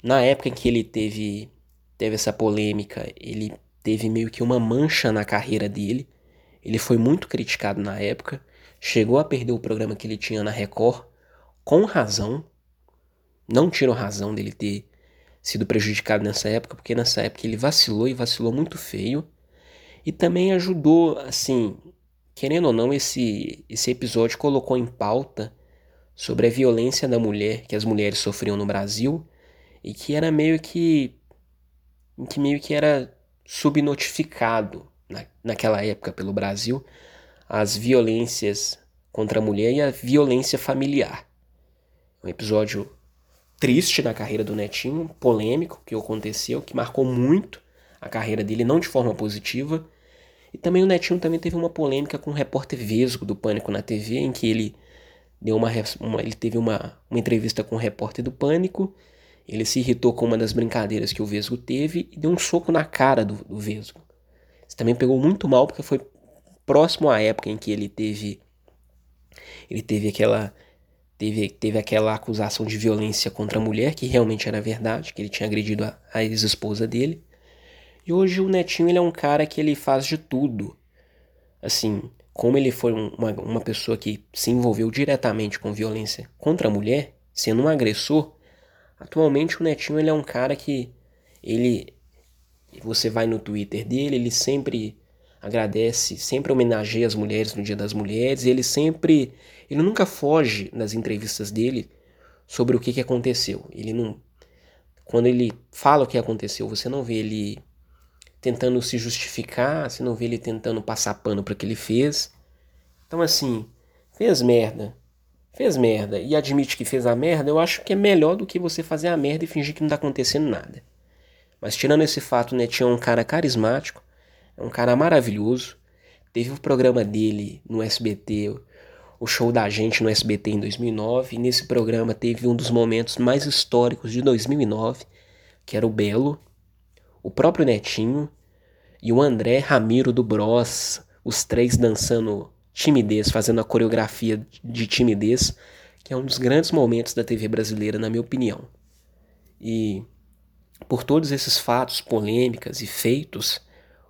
na época em que ele teve teve essa polêmica, ele teve meio que uma mancha na carreira dele. Ele foi muito criticado na época, chegou a perder o programa que ele tinha na Record com razão, não tiro razão dele ter sido prejudicado nessa época, porque nessa época ele vacilou e vacilou muito feio. E também ajudou, assim, querendo ou não, esse, esse episódio colocou em pauta sobre a violência da mulher que as mulheres sofriam no Brasil e que era meio que que meio que era subnotificado na, naquela época pelo Brasil as violências contra a mulher e a violência familiar. Um episódio triste na carreira do Netinho, polêmico que aconteceu, que marcou muito a carreira dele, não de forma positiva. E também o Netinho também teve uma polêmica com o repórter Vesgo do Pânico na TV, em que ele deu uma, uma ele teve uma, uma entrevista com o repórter do Pânico. Ele se irritou com uma das brincadeiras que o Vesgo teve e deu um soco na cara do, do Vesgo. Isso também pegou muito mal porque foi próximo à época em que ele teve ele teve aquela teve, teve aquela acusação de violência contra a mulher, que realmente era verdade, que ele tinha agredido a, a ex-esposa dele. E hoje o Netinho ele é um cara que ele faz de tudo. Assim, como ele foi uma, uma pessoa que se envolveu diretamente com violência contra a mulher, sendo um agressor, atualmente o Netinho ele é um cara que ele você vai no Twitter dele, ele sempre agradece, sempre homenageia as mulheres no Dia das Mulheres, ele sempre ele nunca foge nas entrevistas dele sobre o que, que aconteceu. Ele não. Quando ele fala o que aconteceu, você não vê ele tentando se justificar, você não vê ele tentando passar pano para o que ele fez. Então, assim, fez merda. Fez merda e admite que fez a merda, eu acho que é melhor do que você fazer a merda e fingir que não tá acontecendo nada. Mas tirando esse fato, o Netinho é um cara carismático, é um cara maravilhoso. Teve o programa dele no SBT, o show da gente no SBT em 2009. E nesse programa teve um dos momentos mais históricos de 2009, que era o Belo, o próprio Netinho e o André Ramiro do Bros, os três dançando timidez, fazendo a coreografia de timidez, que é um dos grandes momentos da TV brasileira, na minha opinião. E por todos esses fatos, polêmicas e feitos,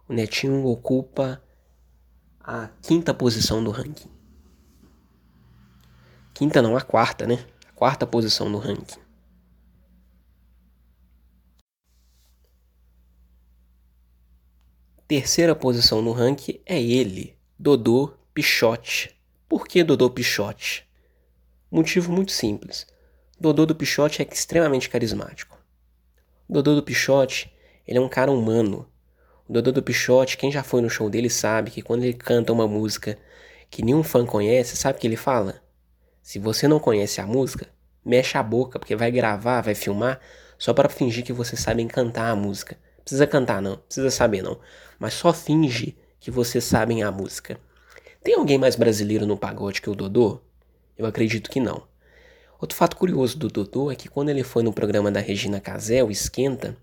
o Netinho ocupa a quinta posição do ranking. Quinta não, a quarta, né? A quarta posição no ranking. Terceira posição no ranking é ele, Dodô Pichote. Por que Dodô Pichote? Motivo muito simples. Dodô do Pichote é extremamente carismático. Dodô do Pichote, ele é um cara humano. O Dodô do Pichote, quem já foi no show dele sabe que quando ele canta uma música que nenhum fã conhece, sabe o que ele fala? Se você não conhece a música, mexe a boca, porque vai gravar, vai filmar, só para fingir que vocês sabem cantar a música. Precisa cantar não, precisa saber não, mas só finge que vocês sabem a música. Tem alguém mais brasileiro no pagode que o Dodô? Eu acredito que não. Outro fato curioso do Dodô é que quando ele foi no programa da Regina Casé, o Esquenta,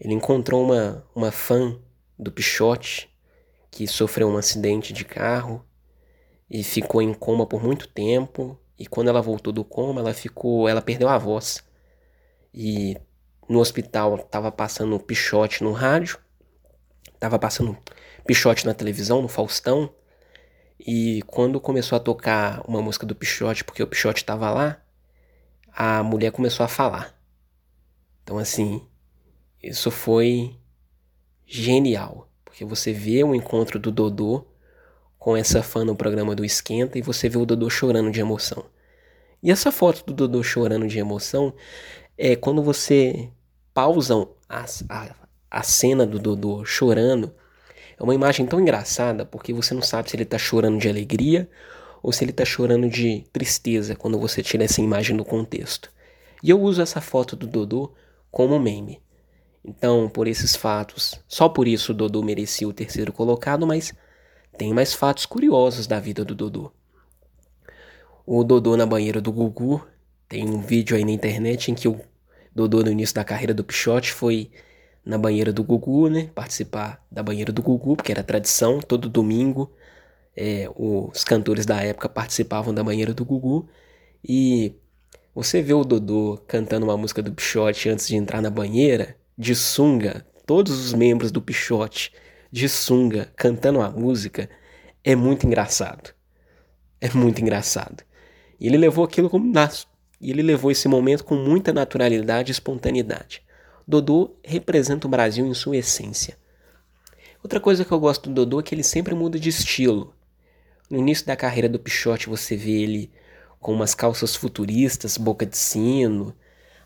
ele encontrou uma, uma fã do Pichote que sofreu um acidente de carro e ficou em coma por muito tempo. E quando ela voltou do coma, ela ficou, ela perdeu a voz. E no hospital estava passando Pichote no rádio, estava passando Pichote na televisão, no Faustão. E quando começou a tocar uma música do Pichote, porque o Pichote estava lá, a mulher começou a falar. Então, assim, isso foi genial, porque você vê o encontro do Dodô com essa fã no programa do Esquenta e você vê o Dodô chorando de emoção. E essa foto do Dodô chorando de emoção é quando você pausa a, a, a cena do Dodô chorando. É uma imagem tão engraçada porque você não sabe se ele está chorando de alegria ou se ele está chorando de tristeza quando você tira essa imagem do contexto. E eu uso essa foto do Dodô como meme. Então, por esses fatos, só por isso o Dodô merecia o terceiro colocado, mas tem mais fatos curiosos da vida do Dodô. O Dodô na banheira do Gugu, tem um vídeo aí na internet em que o Dodô no início da carreira do Pichote foi na banheira do Gugu, né? Participar da banheira do Gugu, porque era tradição, todo domingo é, os cantores da época participavam da banheira do Gugu. E você vê o Dodô cantando uma música do Pichote antes de entrar na banheira, de sunga, todos os membros do Pichote de sunga cantando a música, é muito engraçado. É muito engraçado. E ele levou aquilo como. E ele levou esse momento com muita naturalidade e espontaneidade. Dodô representa o Brasil em sua essência. Outra coisa que eu gosto do Dodô é que ele sempre muda de estilo. No início da carreira do Pichote você vê ele com umas calças futuristas, boca de sino,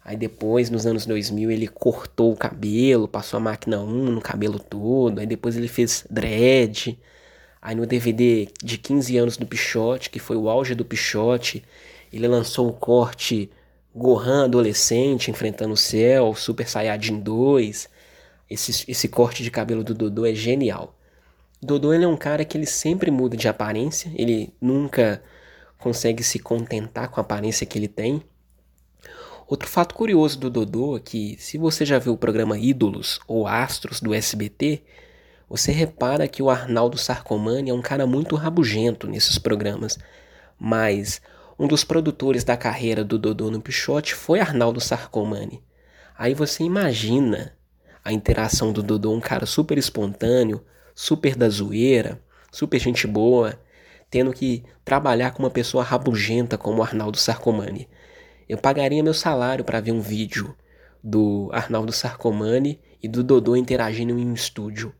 Aí depois, nos anos 2000, ele cortou o cabelo, passou a máquina 1 no cabelo todo. Aí depois ele fez dread. Aí no DVD de 15 anos do Pichote, que foi o auge do Pichote, ele lançou o corte Gohan adolescente enfrentando o céu, Super Saiyajin 2. Esse, esse corte de cabelo do Dodô é genial. Dodô ele é um cara que ele sempre muda de aparência, ele nunca consegue se contentar com a aparência que ele tem. Outro fato curioso do Dodô é que, se você já viu o programa Ídolos ou Astros do SBT, você repara que o Arnaldo Sarcomani é um cara muito rabugento nesses programas. Mas um dos produtores da carreira do Dodô no Pichote foi Arnaldo Sarcomani. Aí você imagina a interação do Dodô, um cara super espontâneo, super da zoeira, super gente boa, tendo que trabalhar com uma pessoa rabugenta como Arnaldo Sarcomani. Eu pagaria meu salário para ver um vídeo do Arnaldo Sarcomani e do Dodô interagindo em um estúdio.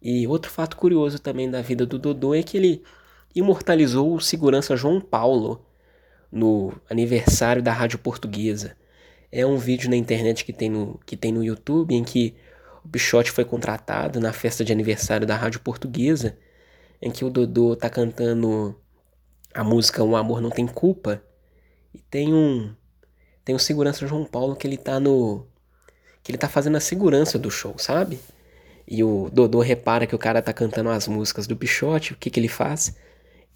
E outro fato curioso também da vida do Dodô é que ele imortalizou o segurança João Paulo no aniversário da Rádio Portuguesa. É um vídeo na internet que tem no, que tem no YouTube em que o Pichote foi contratado na festa de aniversário da Rádio Portuguesa, em que o Dodô tá cantando a música O Amor Não Tem Culpa. E tem um tem um segurança João Paulo que ele tá no que ele tá fazendo a segurança do show, sabe? E o Dodô repara que o cara tá cantando as músicas do Pichote, o que que ele faz?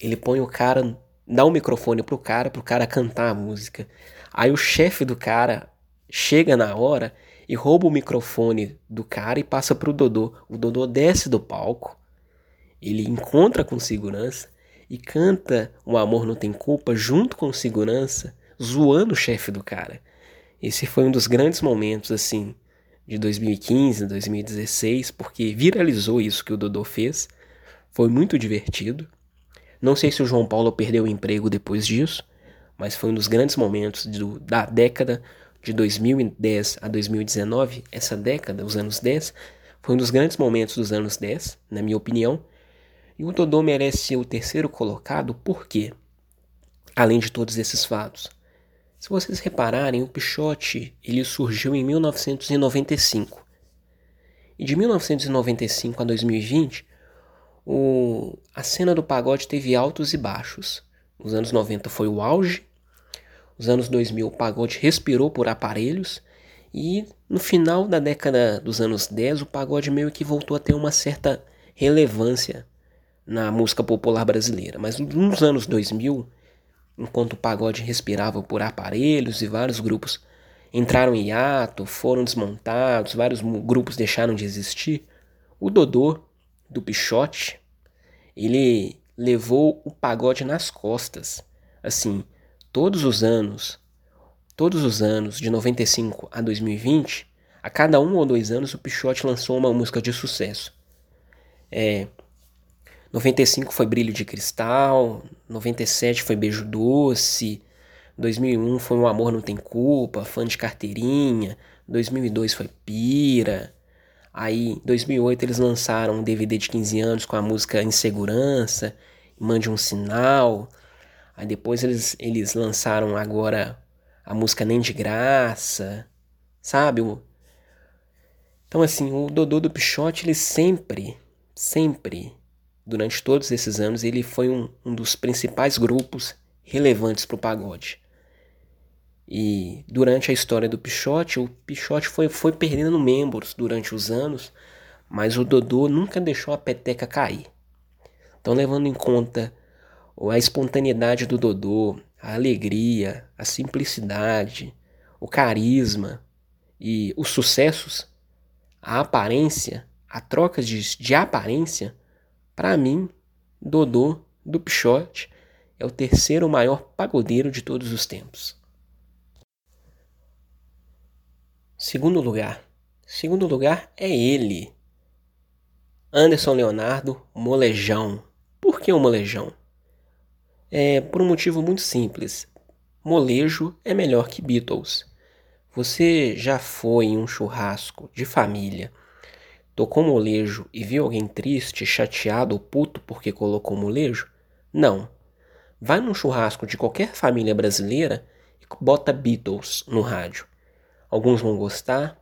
Ele põe o cara, dá o um microfone pro cara, pro cara cantar a música. Aí o chefe do cara chega na hora e rouba o microfone do cara e passa pro Dodô. O Dodô desce do palco, ele encontra com segurança e canta O Amor Não Tem Culpa junto com segurança, zoando o chefe do cara. Esse foi um dos grandes momentos, assim, de 2015, 2016, porque viralizou isso que o Dodô fez. Foi muito divertido. Não sei se o João Paulo perdeu o emprego depois disso, mas foi um dos grandes momentos do, da década de 2010 a 2019. Essa década, os anos 10, foi um dos grandes momentos dos anos 10, na minha opinião, e o Dodô merece ser o terceiro colocado por quê? Além de todos esses fatos. Se vocês repararem, o Pichote ele surgiu em 1995. E de 1995 a 2020, o, a cena do pagode teve altos e baixos. Nos anos 90 foi o auge, Os anos 2000 o pagode respirou por aparelhos e no final da década dos anos 10 o pagode meio que voltou a ter uma certa relevância na música popular brasileira. Mas nos anos 2000, enquanto o pagode respirava por aparelhos e vários grupos entraram em hiato, foram desmontados, vários grupos deixaram de existir, o Dodô do Pichote, ele levou o pagode nas costas. Assim, todos os anos, todos os anos, de 95 a 2020, a cada um ou dois anos o Pichote lançou uma música de sucesso. É, 95 foi Brilho de Cristal, 97 foi Beijo Doce, 2001 foi O Amor Não Tem Culpa, Fã de Carteirinha, 2002 foi Pira, aí 2008 eles lançaram um DVD de 15 anos com a música Insegurança, Mande um Sinal, aí depois eles, eles lançaram agora a música Nem de Graça, sabe? Então assim, o Dodô do Pichote ele sempre, sempre durante todos esses anos, ele foi um, um dos principais grupos relevantes para o pagode. E durante a história do Pichote, o Pichote foi, foi perdendo membros durante os anos, mas o Dodô nunca deixou a peteca cair. Então, levando em conta a espontaneidade do Dodô, a alegria, a simplicidade, o carisma e os sucessos, a aparência, a troca de, de aparência, para mim, Dodô do Pichote é o terceiro maior pagodeiro de todos os tempos. Segundo lugar. Segundo lugar é ele. Anderson Leonardo Molejão. Por que o molejão? É por um motivo muito simples. Molejo é melhor que Beatles. Você já foi em um churrasco de família Tocou molejo e viu alguém triste, chateado ou puto porque colocou molejo? Não. Vai num churrasco de qualquer família brasileira e bota Beatles no rádio. Alguns vão gostar,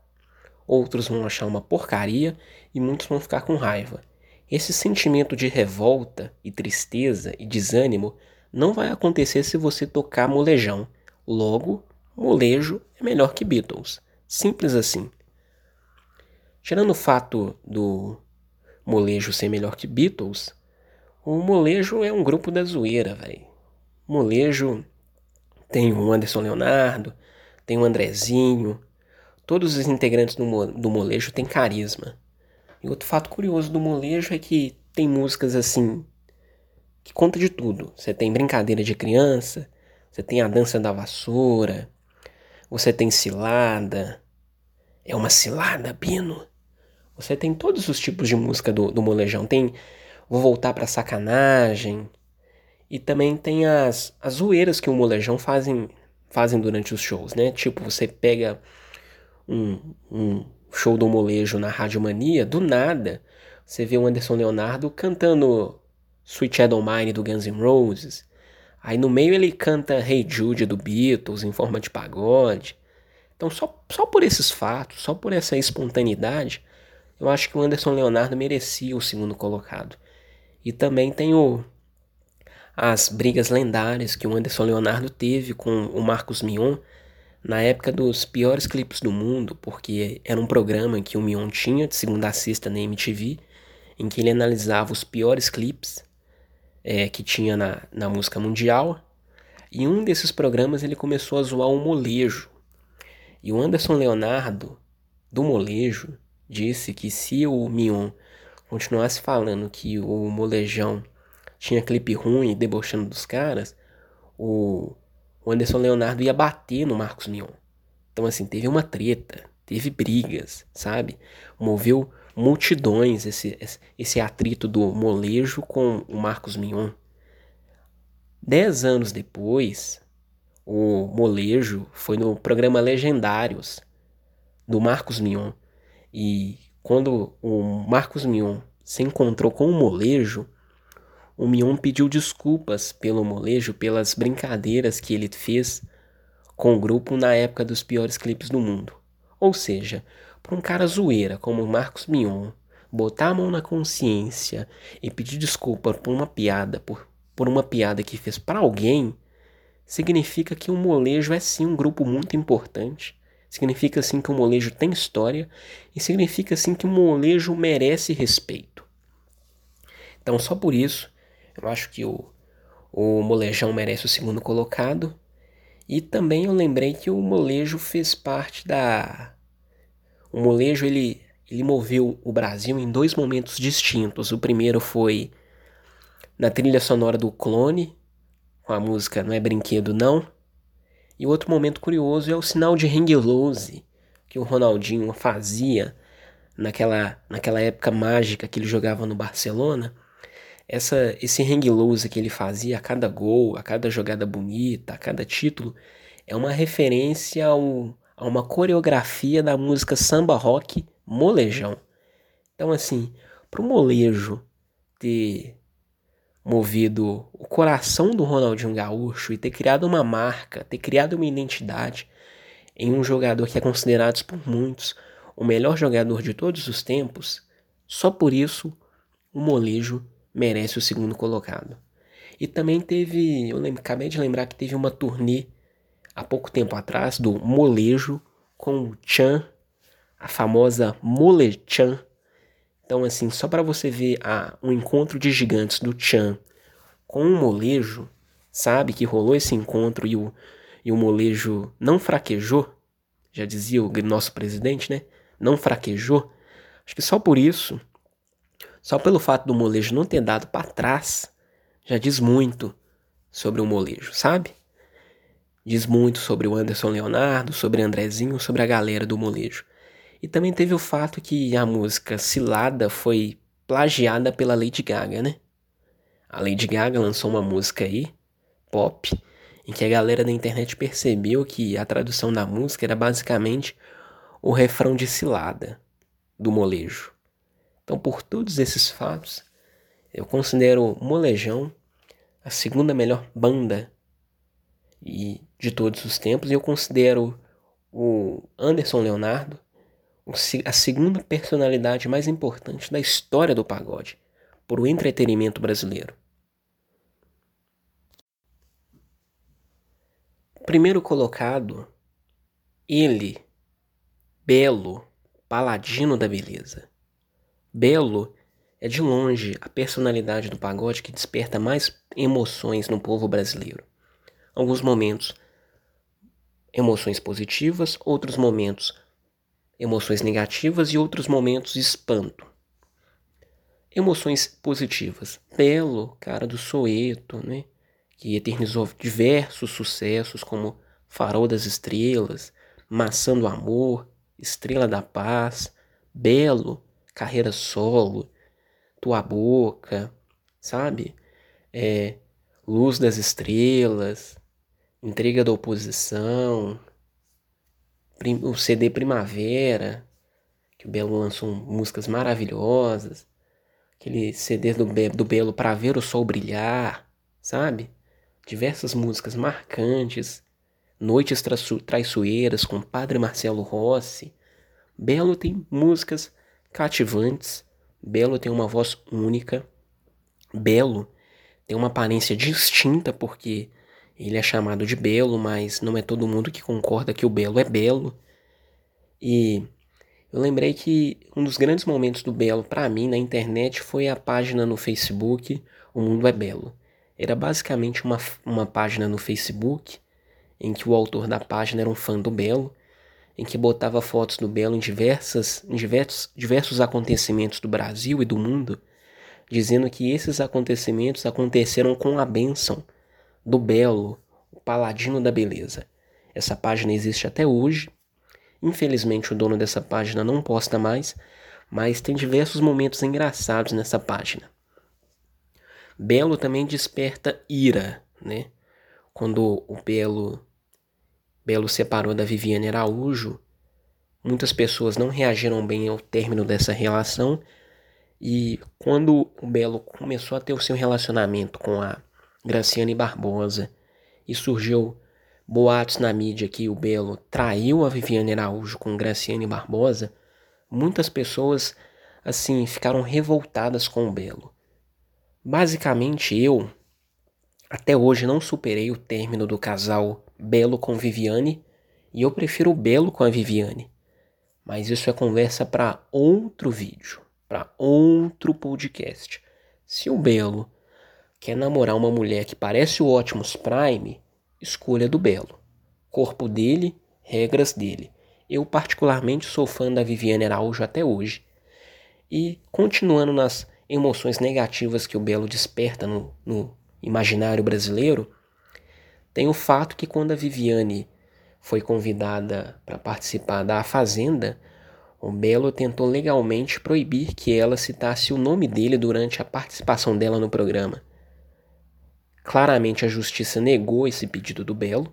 outros vão achar uma porcaria e muitos vão ficar com raiva. Esse sentimento de revolta e tristeza e desânimo não vai acontecer se você tocar molejão. Logo, molejo é melhor que Beatles. Simples assim. Tirando o fato do molejo ser melhor que Beatles, o molejo é um grupo da zoeira, velho. Molejo tem o Anderson Leonardo, tem o Andrezinho, todos os integrantes do, do molejo têm carisma. E outro fato curioso do molejo é que tem músicas assim que conta de tudo. Você tem brincadeira de criança, você tem a dança da vassoura, você tem cilada. É uma cilada, Bino. Você tem todos os tipos de música do, do molejão. Tem Vou Voltar pra Sacanagem. E também tem as, as zoeiras que o molejão fazem, fazem durante os shows, né? Tipo, você pega um, um show do molejo na Rádio Mania, do nada, você vê o Anderson Leonardo cantando Sweet Shadow Mine do Guns N' Roses. Aí no meio ele canta Hey Jude do Beatles em forma de pagode. Então só, só por esses fatos, só por essa espontaneidade, eu acho que o Anderson Leonardo merecia o segundo colocado. E também tem o, as brigas lendárias que o Anderson Leonardo teve com o Marcos Mion na época dos piores clipes do mundo, porque era um programa que o Mion tinha de segunda a sexta na MTV, em que ele analisava os piores clipes é, que tinha na, na música mundial. E um desses programas ele começou a zoar o molejo. E o Anderson Leonardo, do molejo, disse que se o Mion continuasse falando que o Molejão tinha clipe ruim debochando dos caras, o, Anderson Leonardo ia bater no Marcos Mion. Então, assim, teve uma treta, teve brigas, sabe? Moveu multidões esse, esse atrito do molejo com o Marcos Mion. Dez anos depois, o molejo foi no programa Legendários do Marcos Mion. E quando o Marcos Mion se encontrou com o molejo, o Mion pediu desculpas pelo molejo, pelas brincadeiras que ele fez com o grupo na época dos piores clipes do mundo. Ou seja, para um cara zoeira como o Marcos Mion botar a mão na consciência e pedir desculpa por uma piada, por, por uma piada que fez para alguém, significa que o molejo é sim um grupo muito importante. Significa sim que o molejo tem história e significa sim que o molejo merece respeito. Então, só por isso, eu acho que o, o molejão merece o segundo colocado. E também eu lembrei que o molejo fez parte da. O molejo ele, ele moveu o Brasil em dois momentos distintos. O primeiro foi na trilha sonora do Clone, com a música Não é Brinquedo Não. E outro momento curioso é o sinal de hang loose que o Ronaldinho fazia naquela, naquela época mágica que ele jogava no Barcelona. Essa, esse hang loose que ele fazia a cada gol, a cada jogada bonita, a cada título, é uma referência ao, a uma coreografia da música samba rock molejão. Então, assim, para o molejo ter movido o coração do Ronaldinho Gaúcho e ter criado uma marca, ter criado uma identidade em um jogador que é considerado por muitos o melhor jogador de todos os tempos, só por isso o molejo merece o segundo colocado. E também teve, eu lembro, acabei de lembrar que teve uma turnê há pouco tempo atrás do molejo com o Chan, a famosa Molechan, então, assim, só para você ver a, um encontro de gigantes do Chan com o molejo, sabe que rolou esse encontro e o, e o molejo não fraquejou, já dizia o nosso presidente, né? Não fraquejou. Acho que só por isso, só pelo fato do molejo não ter dado para trás, já diz muito sobre o molejo, sabe? Diz muito sobre o Anderson Leonardo, sobre Andrezinho, sobre a galera do molejo. E também teve o fato que a música Cilada foi plagiada pela Lady Gaga, né? A Lady Gaga lançou uma música aí, pop, em que a galera da internet percebeu que a tradução da música era basicamente o refrão de Cilada, do molejo. Então, por todos esses fatos, eu considero Molejão a segunda melhor banda e de todos os tempos, e eu considero o Anderson Leonardo a segunda personalidade mais importante da história do pagode, por o entretenimento brasileiro. Primeiro colocado, ele, Belo, paladino da beleza. Belo é de longe a personalidade do pagode que desperta mais emoções no povo brasileiro. Alguns momentos emoções positivas, outros momentos emoções negativas e outros momentos espanto. Emoções positivas. Belo, cara do Soeto, né? que eternizou diversos sucessos como Farol das Estrelas, Maçã do Amor, Estrela da Paz, Belo, Carreira Solo, Tua Boca, sabe? É, Luz das Estrelas, Entrega da Oposição, o CD Primavera, que o Belo lançou músicas maravilhosas, aquele CD do, Be do Belo para ver o sol brilhar, sabe? Diversas músicas marcantes, Noites Traiçoeiras com Padre Marcelo Rossi. Belo tem músicas cativantes, Belo tem uma voz única, Belo tem uma aparência distinta porque ele é chamado de belo, mas não é todo mundo que concorda que o belo é belo. E eu lembrei que um dos grandes momentos do belo para mim na internet foi a página no Facebook O Mundo é Belo. Era basicamente uma, uma página no Facebook em que o autor da página era um fã do Belo, em que botava fotos do Belo em, diversas, em diversos, diversos acontecimentos do Brasil e do mundo, dizendo que esses acontecimentos aconteceram com a bênção do Belo, o paladino da beleza. Essa página existe até hoje. Infelizmente, o dono dessa página não posta mais, mas tem diversos momentos engraçados nessa página. Belo também desperta ira, né? Quando o Belo Belo separou da Viviane Araújo, muitas pessoas não reagiram bem ao término dessa relação e quando o Belo começou a ter o seu relacionamento com a Graciane Barbosa, e surgiu boatos na mídia que o Belo traiu a Viviane Araújo com Graciane Barbosa, muitas pessoas assim ficaram revoltadas com o Belo. Basicamente eu Até hoje não superei o término do casal Belo com Viviane e eu prefiro o Belo com a Viviane. Mas isso é conversa para outro vídeo, para outro podcast. Se o Belo quer namorar uma mulher que parece o Optimus Prime, escolha do Belo. Corpo dele, regras dele. Eu, particularmente, sou fã da Viviane Araújo até hoje. E continuando nas emoções negativas que o Belo desperta no, no imaginário brasileiro, tem o fato que quando a Viviane foi convidada para participar da Fazenda, o Belo tentou legalmente proibir que ela citasse o nome dele durante a participação dela no programa. Claramente a justiça negou esse pedido do Belo,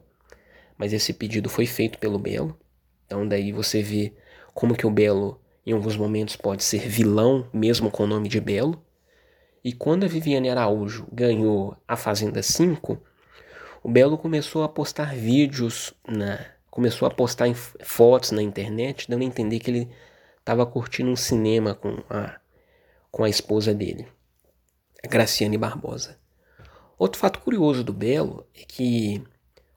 mas esse pedido foi feito pelo Belo. Então daí você vê como que o Belo em alguns momentos pode ser vilão mesmo com o nome de Belo. E quando a Viviane Araújo ganhou a Fazenda 5, o Belo começou a postar vídeos, na, começou a postar fotos na internet, dando a entender que ele estava curtindo um cinema com a, com a esposa dele, a Graciane Barbosa. Outro fato curioso do Belo é que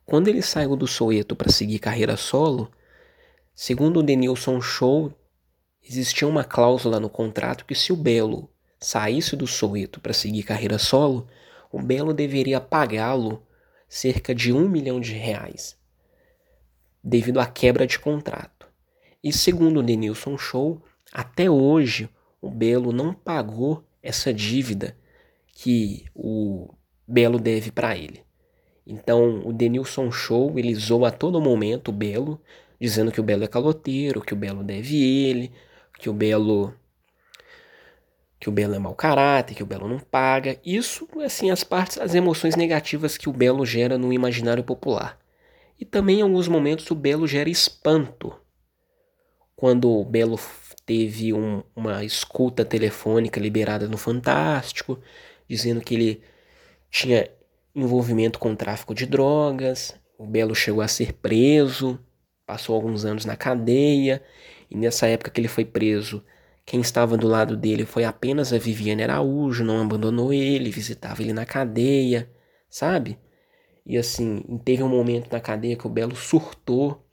quando ele saiu do Soeto para seguir carreira solo, segundo o Denilson Show, existia uma cláusula no contrato que se o Belo saísse do Soeto para seguir carreira solo, o Belo deveria pagá-lo cerca de um milhão de reais, devido à quebra de contrato. E segundo o Denilson Show, até hoje o Belo não pagou essa dívida que o Belo deve para ele. Então o Denilson Show ele zoa a todo momento o Belo, dizendo que o Belo é caloteiro, que o Belo deve ele, que o Belo que o Belo é mau caráter, que o Belo não paga. Isso, assim, as partes, as emoções negativas que o Belo gera no imaginário popular. E também em alguns momentos o Belo gera espanto. Quando o Belo teve um, uma escuta telefônica liberada no Fantástico, dizendo que ele tinha envolvimento com tráfico de drogas. O Belo chegou a ser preso, passou alguns anos na cadeia, e nessa época que ele foi preso, quem estava do lado dele foi apenas a Viviane Araújo, não abandonou ele, visitava ele na cadeia, sabe? E assim, teve um momento na cadeia que o Belo surtou,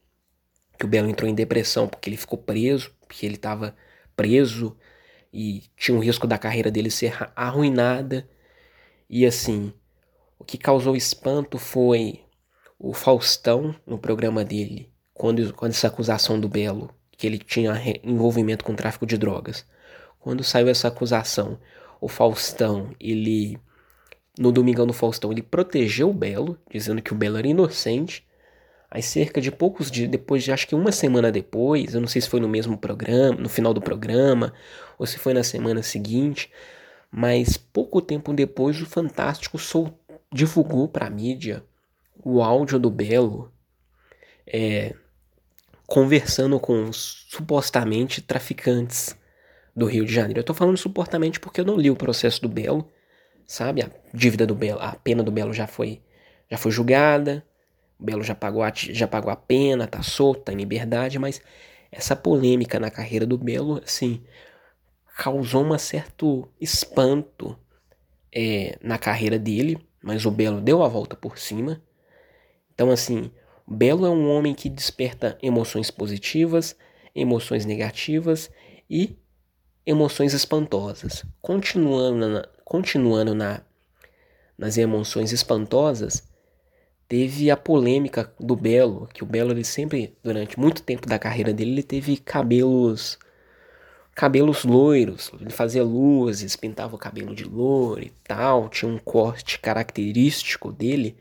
que o Belo entrou em depressão porque ele ficou preso, porque ele estava preso e tinha um risco da carreira dele ser arruinada. E assim, o que causou espanto foi o Faustão no programa dele, quando, quando essa acusação do Belo, que ele tinha envolvimento com tráfico de drogas. Quando saiu essa acusação, o Faustão, ele no Domingão do Faustão, ele protegeu o Belo, dizendo que o Belo era inocente. Aí cerca de poucos dias depois, de acho que uma semana depois, eu não sei se foi no mesmo programa, no final do programa, ou se foi na semana seguinte, mas pouco tempo depois o Fantástico sol, divulgou para a mídia o áudio do Belo é, conversando com supostamente traficantes do Rio de Janeiro. Eu tô falando supostamente porque eu não li o processo do Belo, sabe? A dívida do Belo, a pena do Belo já foi já foi julgada, o Belo já pagou a, já pagou a pena, tá solto, tá em liberdade, mas essa polêmica na carreira do Belo, assim, causou um certo espanto é, na carreira dele, mas o Belo deu a volta por cima. Então, assim, Belo é um homem que desperta emoções positivas, emoções negativas e emoções espantosas. Continuando na, continuando na, nas emoções espantosas, teve a polêmica do Belo, que o Belo ele sempre, durante muito tempo da carreira dele, ele teve cabelos cabelos loiros, ele fazia luzes, pintava o cabelo de loiro e tal, tinha um corte característico dele.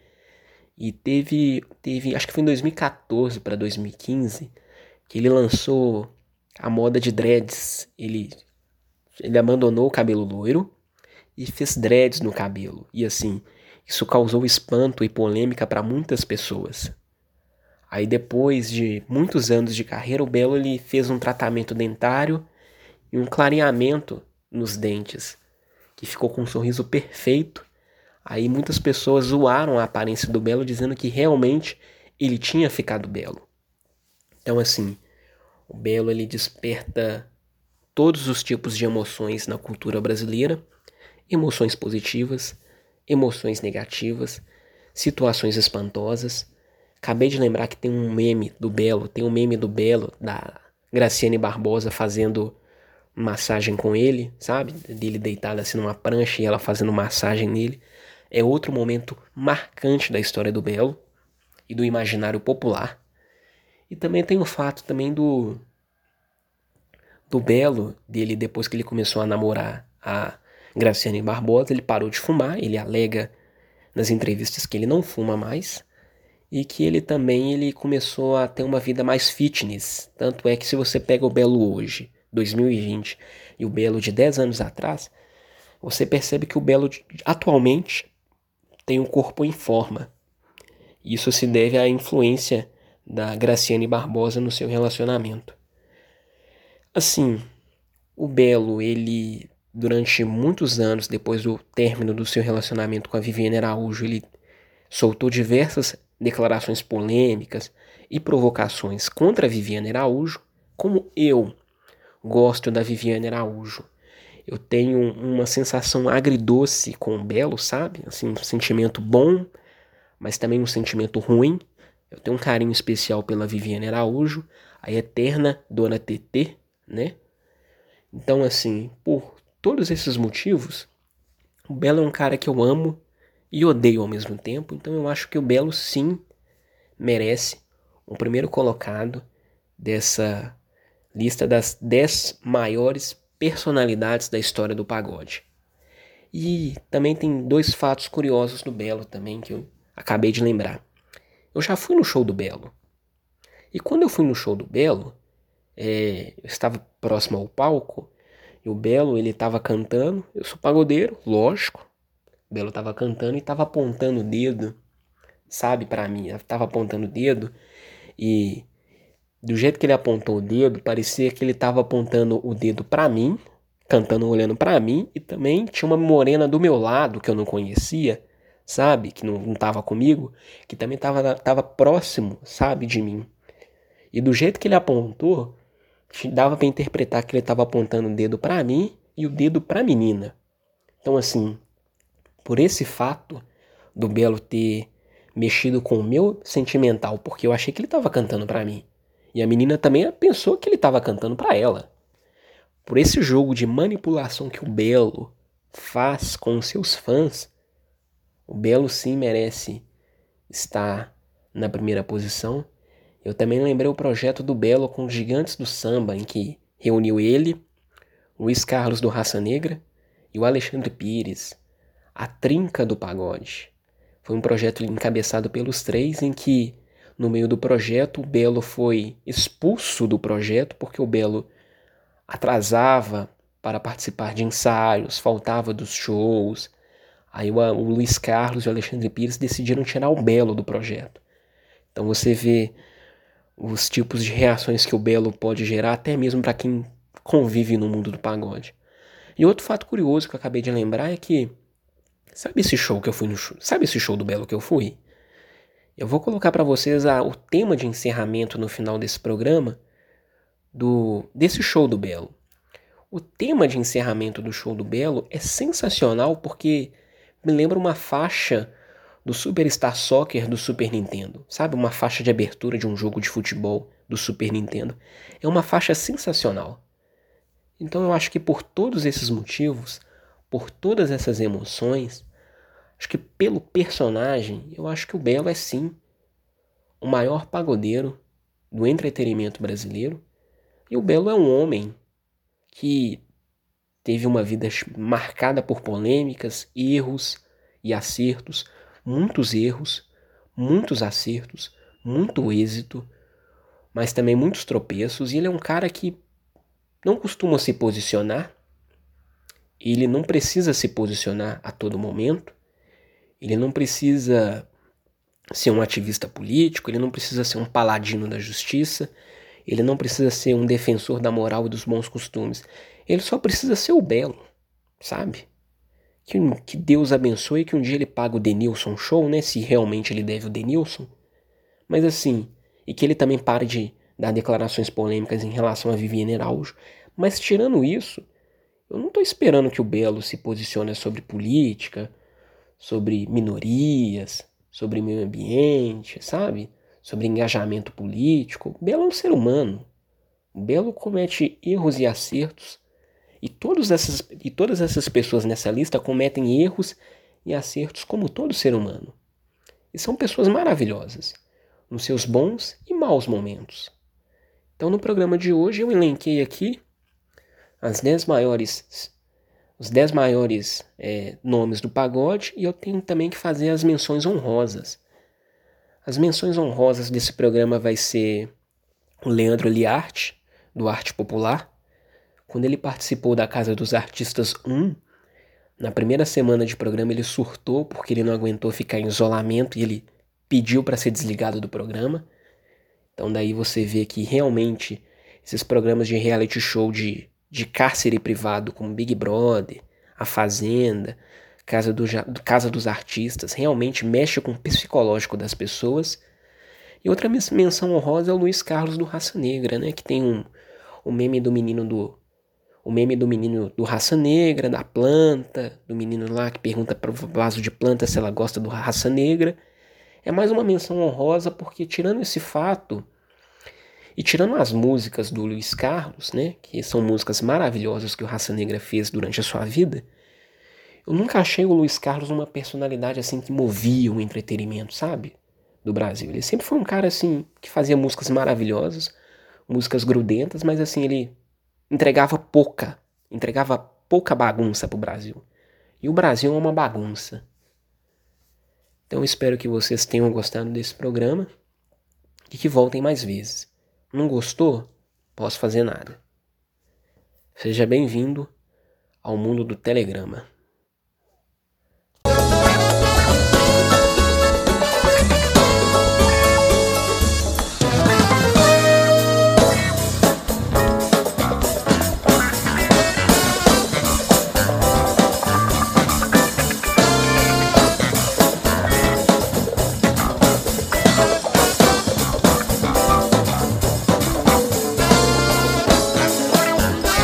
E teve, teve, acho que foi em 2014 para 2015, que ele lançou a moda de dreads. Ele, ele abandonou o cabelo loiro e fez dreads no cabelo. E assim, isso causou espanto e polêmica para muitas pessoas. Aí depois de muitos anos de carreira, o Belo ele fez um tratamento dentário e um clareamento nos dentes, que ficou com um sorriso perfeito. Aí muitas pessoas zoaram a aparência do Belo dizendo que realmente ele tinha ficado belo. Então assim, o Belo ele desperta todos os tipos de emoções na cultura brasileira, emoções positivas, emoções negativas, situações espantosas. Acabei de lembrar que tem um meme do Belo, tem um meme do Belo, da Graciane Barbosa fazendo massagem com ele, sabe? Dele deitado assim numa prancha e ela fazendo massagem nele. É outro momento marcante da história do Belo e do imaginário popular. E também tem o fato também do do Belo, dele depois que ele começou a namorar a Graciane Barbosa, ele parou de fumar, ele alega nas entrevistas que ele não fuma mais e que ele também ele começou a ter uma vida mais fitness. Tanto é que se você pega o Belo hoje, 2020, e o Belo de 10 anos atrás, você percebe que o Belo atualmente tem um corpo em forma. Isso se deve à influência da Graciane Barbosa no seu relacionamento. Assim, o Belo, ele durante muitos anos depois do término do seu relacionamento com a Viviane Araújo, ele soltou diversas declarações polêmicas e provocações contra a Viviane Araújo, como eu gosto da Viviane Araújo. Eu tenho uma sensação agridoce com o Belo, sabe? Assim, um sentimento bom, mas também um sentimento ruim. Eu tenho um carinho especial pela Viviane Araújo, a eterna Dona TT, né? Então, assim, por todos esses motivos, o Belo é um cara que eu amo e odeio ao mesmo tempo. Então, eu acho que o Belo sim merece o primeiro colocado dessa lista das 10 maiores personalidades da história do pagode. E também tem dois fatos curiosos do Belo também que eu acabei de lembrar. Eu já fui no show do Belo. E quando eu fui no show do Belo, é, eu estava próximo ao palco e o Belo ele estava cantando. Eu sou pagodeiro, lógico. O Belo estava cantando e estava apontando o dedo, sabe, para mim. Estava apontando o dedo e do jeito que ele apontou o dedo, parecia que ele estava apontando o dedo para mim, cantando olhando para mim e também tinha uma morena do meu lado que eu não conhecia, sabe, que não, não tava comigo, que também estava tava próximo, sabe, de mim. E do jeito que ele apontou, dava para interpretar que ele estava apontando o dedo para mim e o dedo para a menina. Então, assim, por esse fato do Belo ter mexido com o meu sentimental, porque eu achei que ele estava cantando para mim, e a menina também pensou que ele estava cantando para ela. Por esse jogo de manipulação que o Belo faz com seus fãs, o Belo sim merece estar na primeira posição eu também lembrei o projeto do Belo com os Gigantes do Samba, em que reuniu ele, Luiz Carlos do Raça Negra e o Alexandre Pires, a trinca do pagode. Foi um projeto encabeçado pelos três, em que, no meio do projeto, o Belo foi expulso do projeto porque o Belo atrasava para participar de ensaios, faltava dos shows. Aí o, o Luiz Carlos e o Alexandre Pires decidiram tirar o Belo do projeto. Então você vê os tipos de reações que o Belo pode gerar, até mesmo para quem convive no mundo do pagode. E outro fato curioso que eu acabei de lembrar é que sabe esse show que eu fui no show, sabe esse show do Belo que eu fui? Eu vou colocar para vocês a, o tema de encerramento no final desse programa do desse show do Belo. O tema de encerramento do show do Belo é sensacional porque me lembra uma faixa do Superstar Soccer do Super Nintendo. Sabe, uma faixa de abertura de um jogo de futebol do Super Nintendo. É uma faixa sensacional. Então eu acho que por todos esses motivos, por todas essas emoções, acho que pelo personagem, eu acho que o Belo é sim o maior pagodeiro do entretenimento brasileiro. E o Belo é um homem que teve uma vida marcada por polêmicas, erros e acertos, muitos erros, muitos acertos, muito êxito, mas também muitos tropeços. E ele é um cara que não costuma se posicionar, ele não precisa se posicionar a todo momento, ele não precisa ser um ativista político, ele não precisa ser um paladino da justiça, ele não precisa ser um defensor da moral e dos bons costumes. Ele só precisa ser o belo, sabe? Que, que Deus abençoe que um dia ele pague o Denilson Show, né? Se realmente ele deve o Denilson. Mas assim, e que ele também pare de dar declarações polêmicas em relação a Viviane Araújo. Mas tirando isso, eu não estou esperando que o Belo se posicione sobre política, sobre minorias, sobre meio ambiente, sabe? Sobre engajamento político. O Belo é um ser humano. O Belo comete erros e acertos. E, todas essas, e todas essas pessoas nessa lista cometem erros e acertos como todo ser humano. E são pessoas maravilhosas, nos seus bons e maus momentos. Então, no programa de hoje, eu elenquei aqui as 10 maiores os 10 maiores é, nomes do pagode e eu tenho também que fazer as menções honrosas. As menções honrosas desse programa vai ser o Leandro Liarte, do Arte Popular. Quando ele participou da Casa dos Artistas 1, na primeira semana de programa ele surtou porque ele não aguentou ficar em isolamento e ele pediu para ser desligado do programa. Então daí você vê que realmente esses programas de reality show de de cárcere privado como Big Brother, A Fazenda, Casa, do, Casa dos Artistas, realmente mexe com o psicológico das pessoas. E outra menção honrosa é o Luiz Carlos do Raça Negra, né? Que tem um, o meme do menino do. O meme do menino do Raça Negra, da planta, do menino lá que pergunta para o vaso de planta se ela gosta do Raça Negra. É mais uma menção honrosa porque, tirando esse fato, e tirando as músicas do Luiz Carlos, né, que são músicas maravilhosas que o Raça Negra fez durante a sua vida, eu nunca achei o Luiz Carlos uma personalidade assim que movia o entretenimento, sabe? Do Brasil. Ele sempre foi um cara assim que fazia músicas maravilhosas, músicas grudentas, mas assim ele entregava pouca, entregava pouca bagunça pro Brasil. E o Brasil é uma bagunça. Então espero que vocês tenham gostado desse programa e que voltem mais vezes. Não gostou? Posso fazer nada. Seja bem-vindo ao mundo do Telegrama.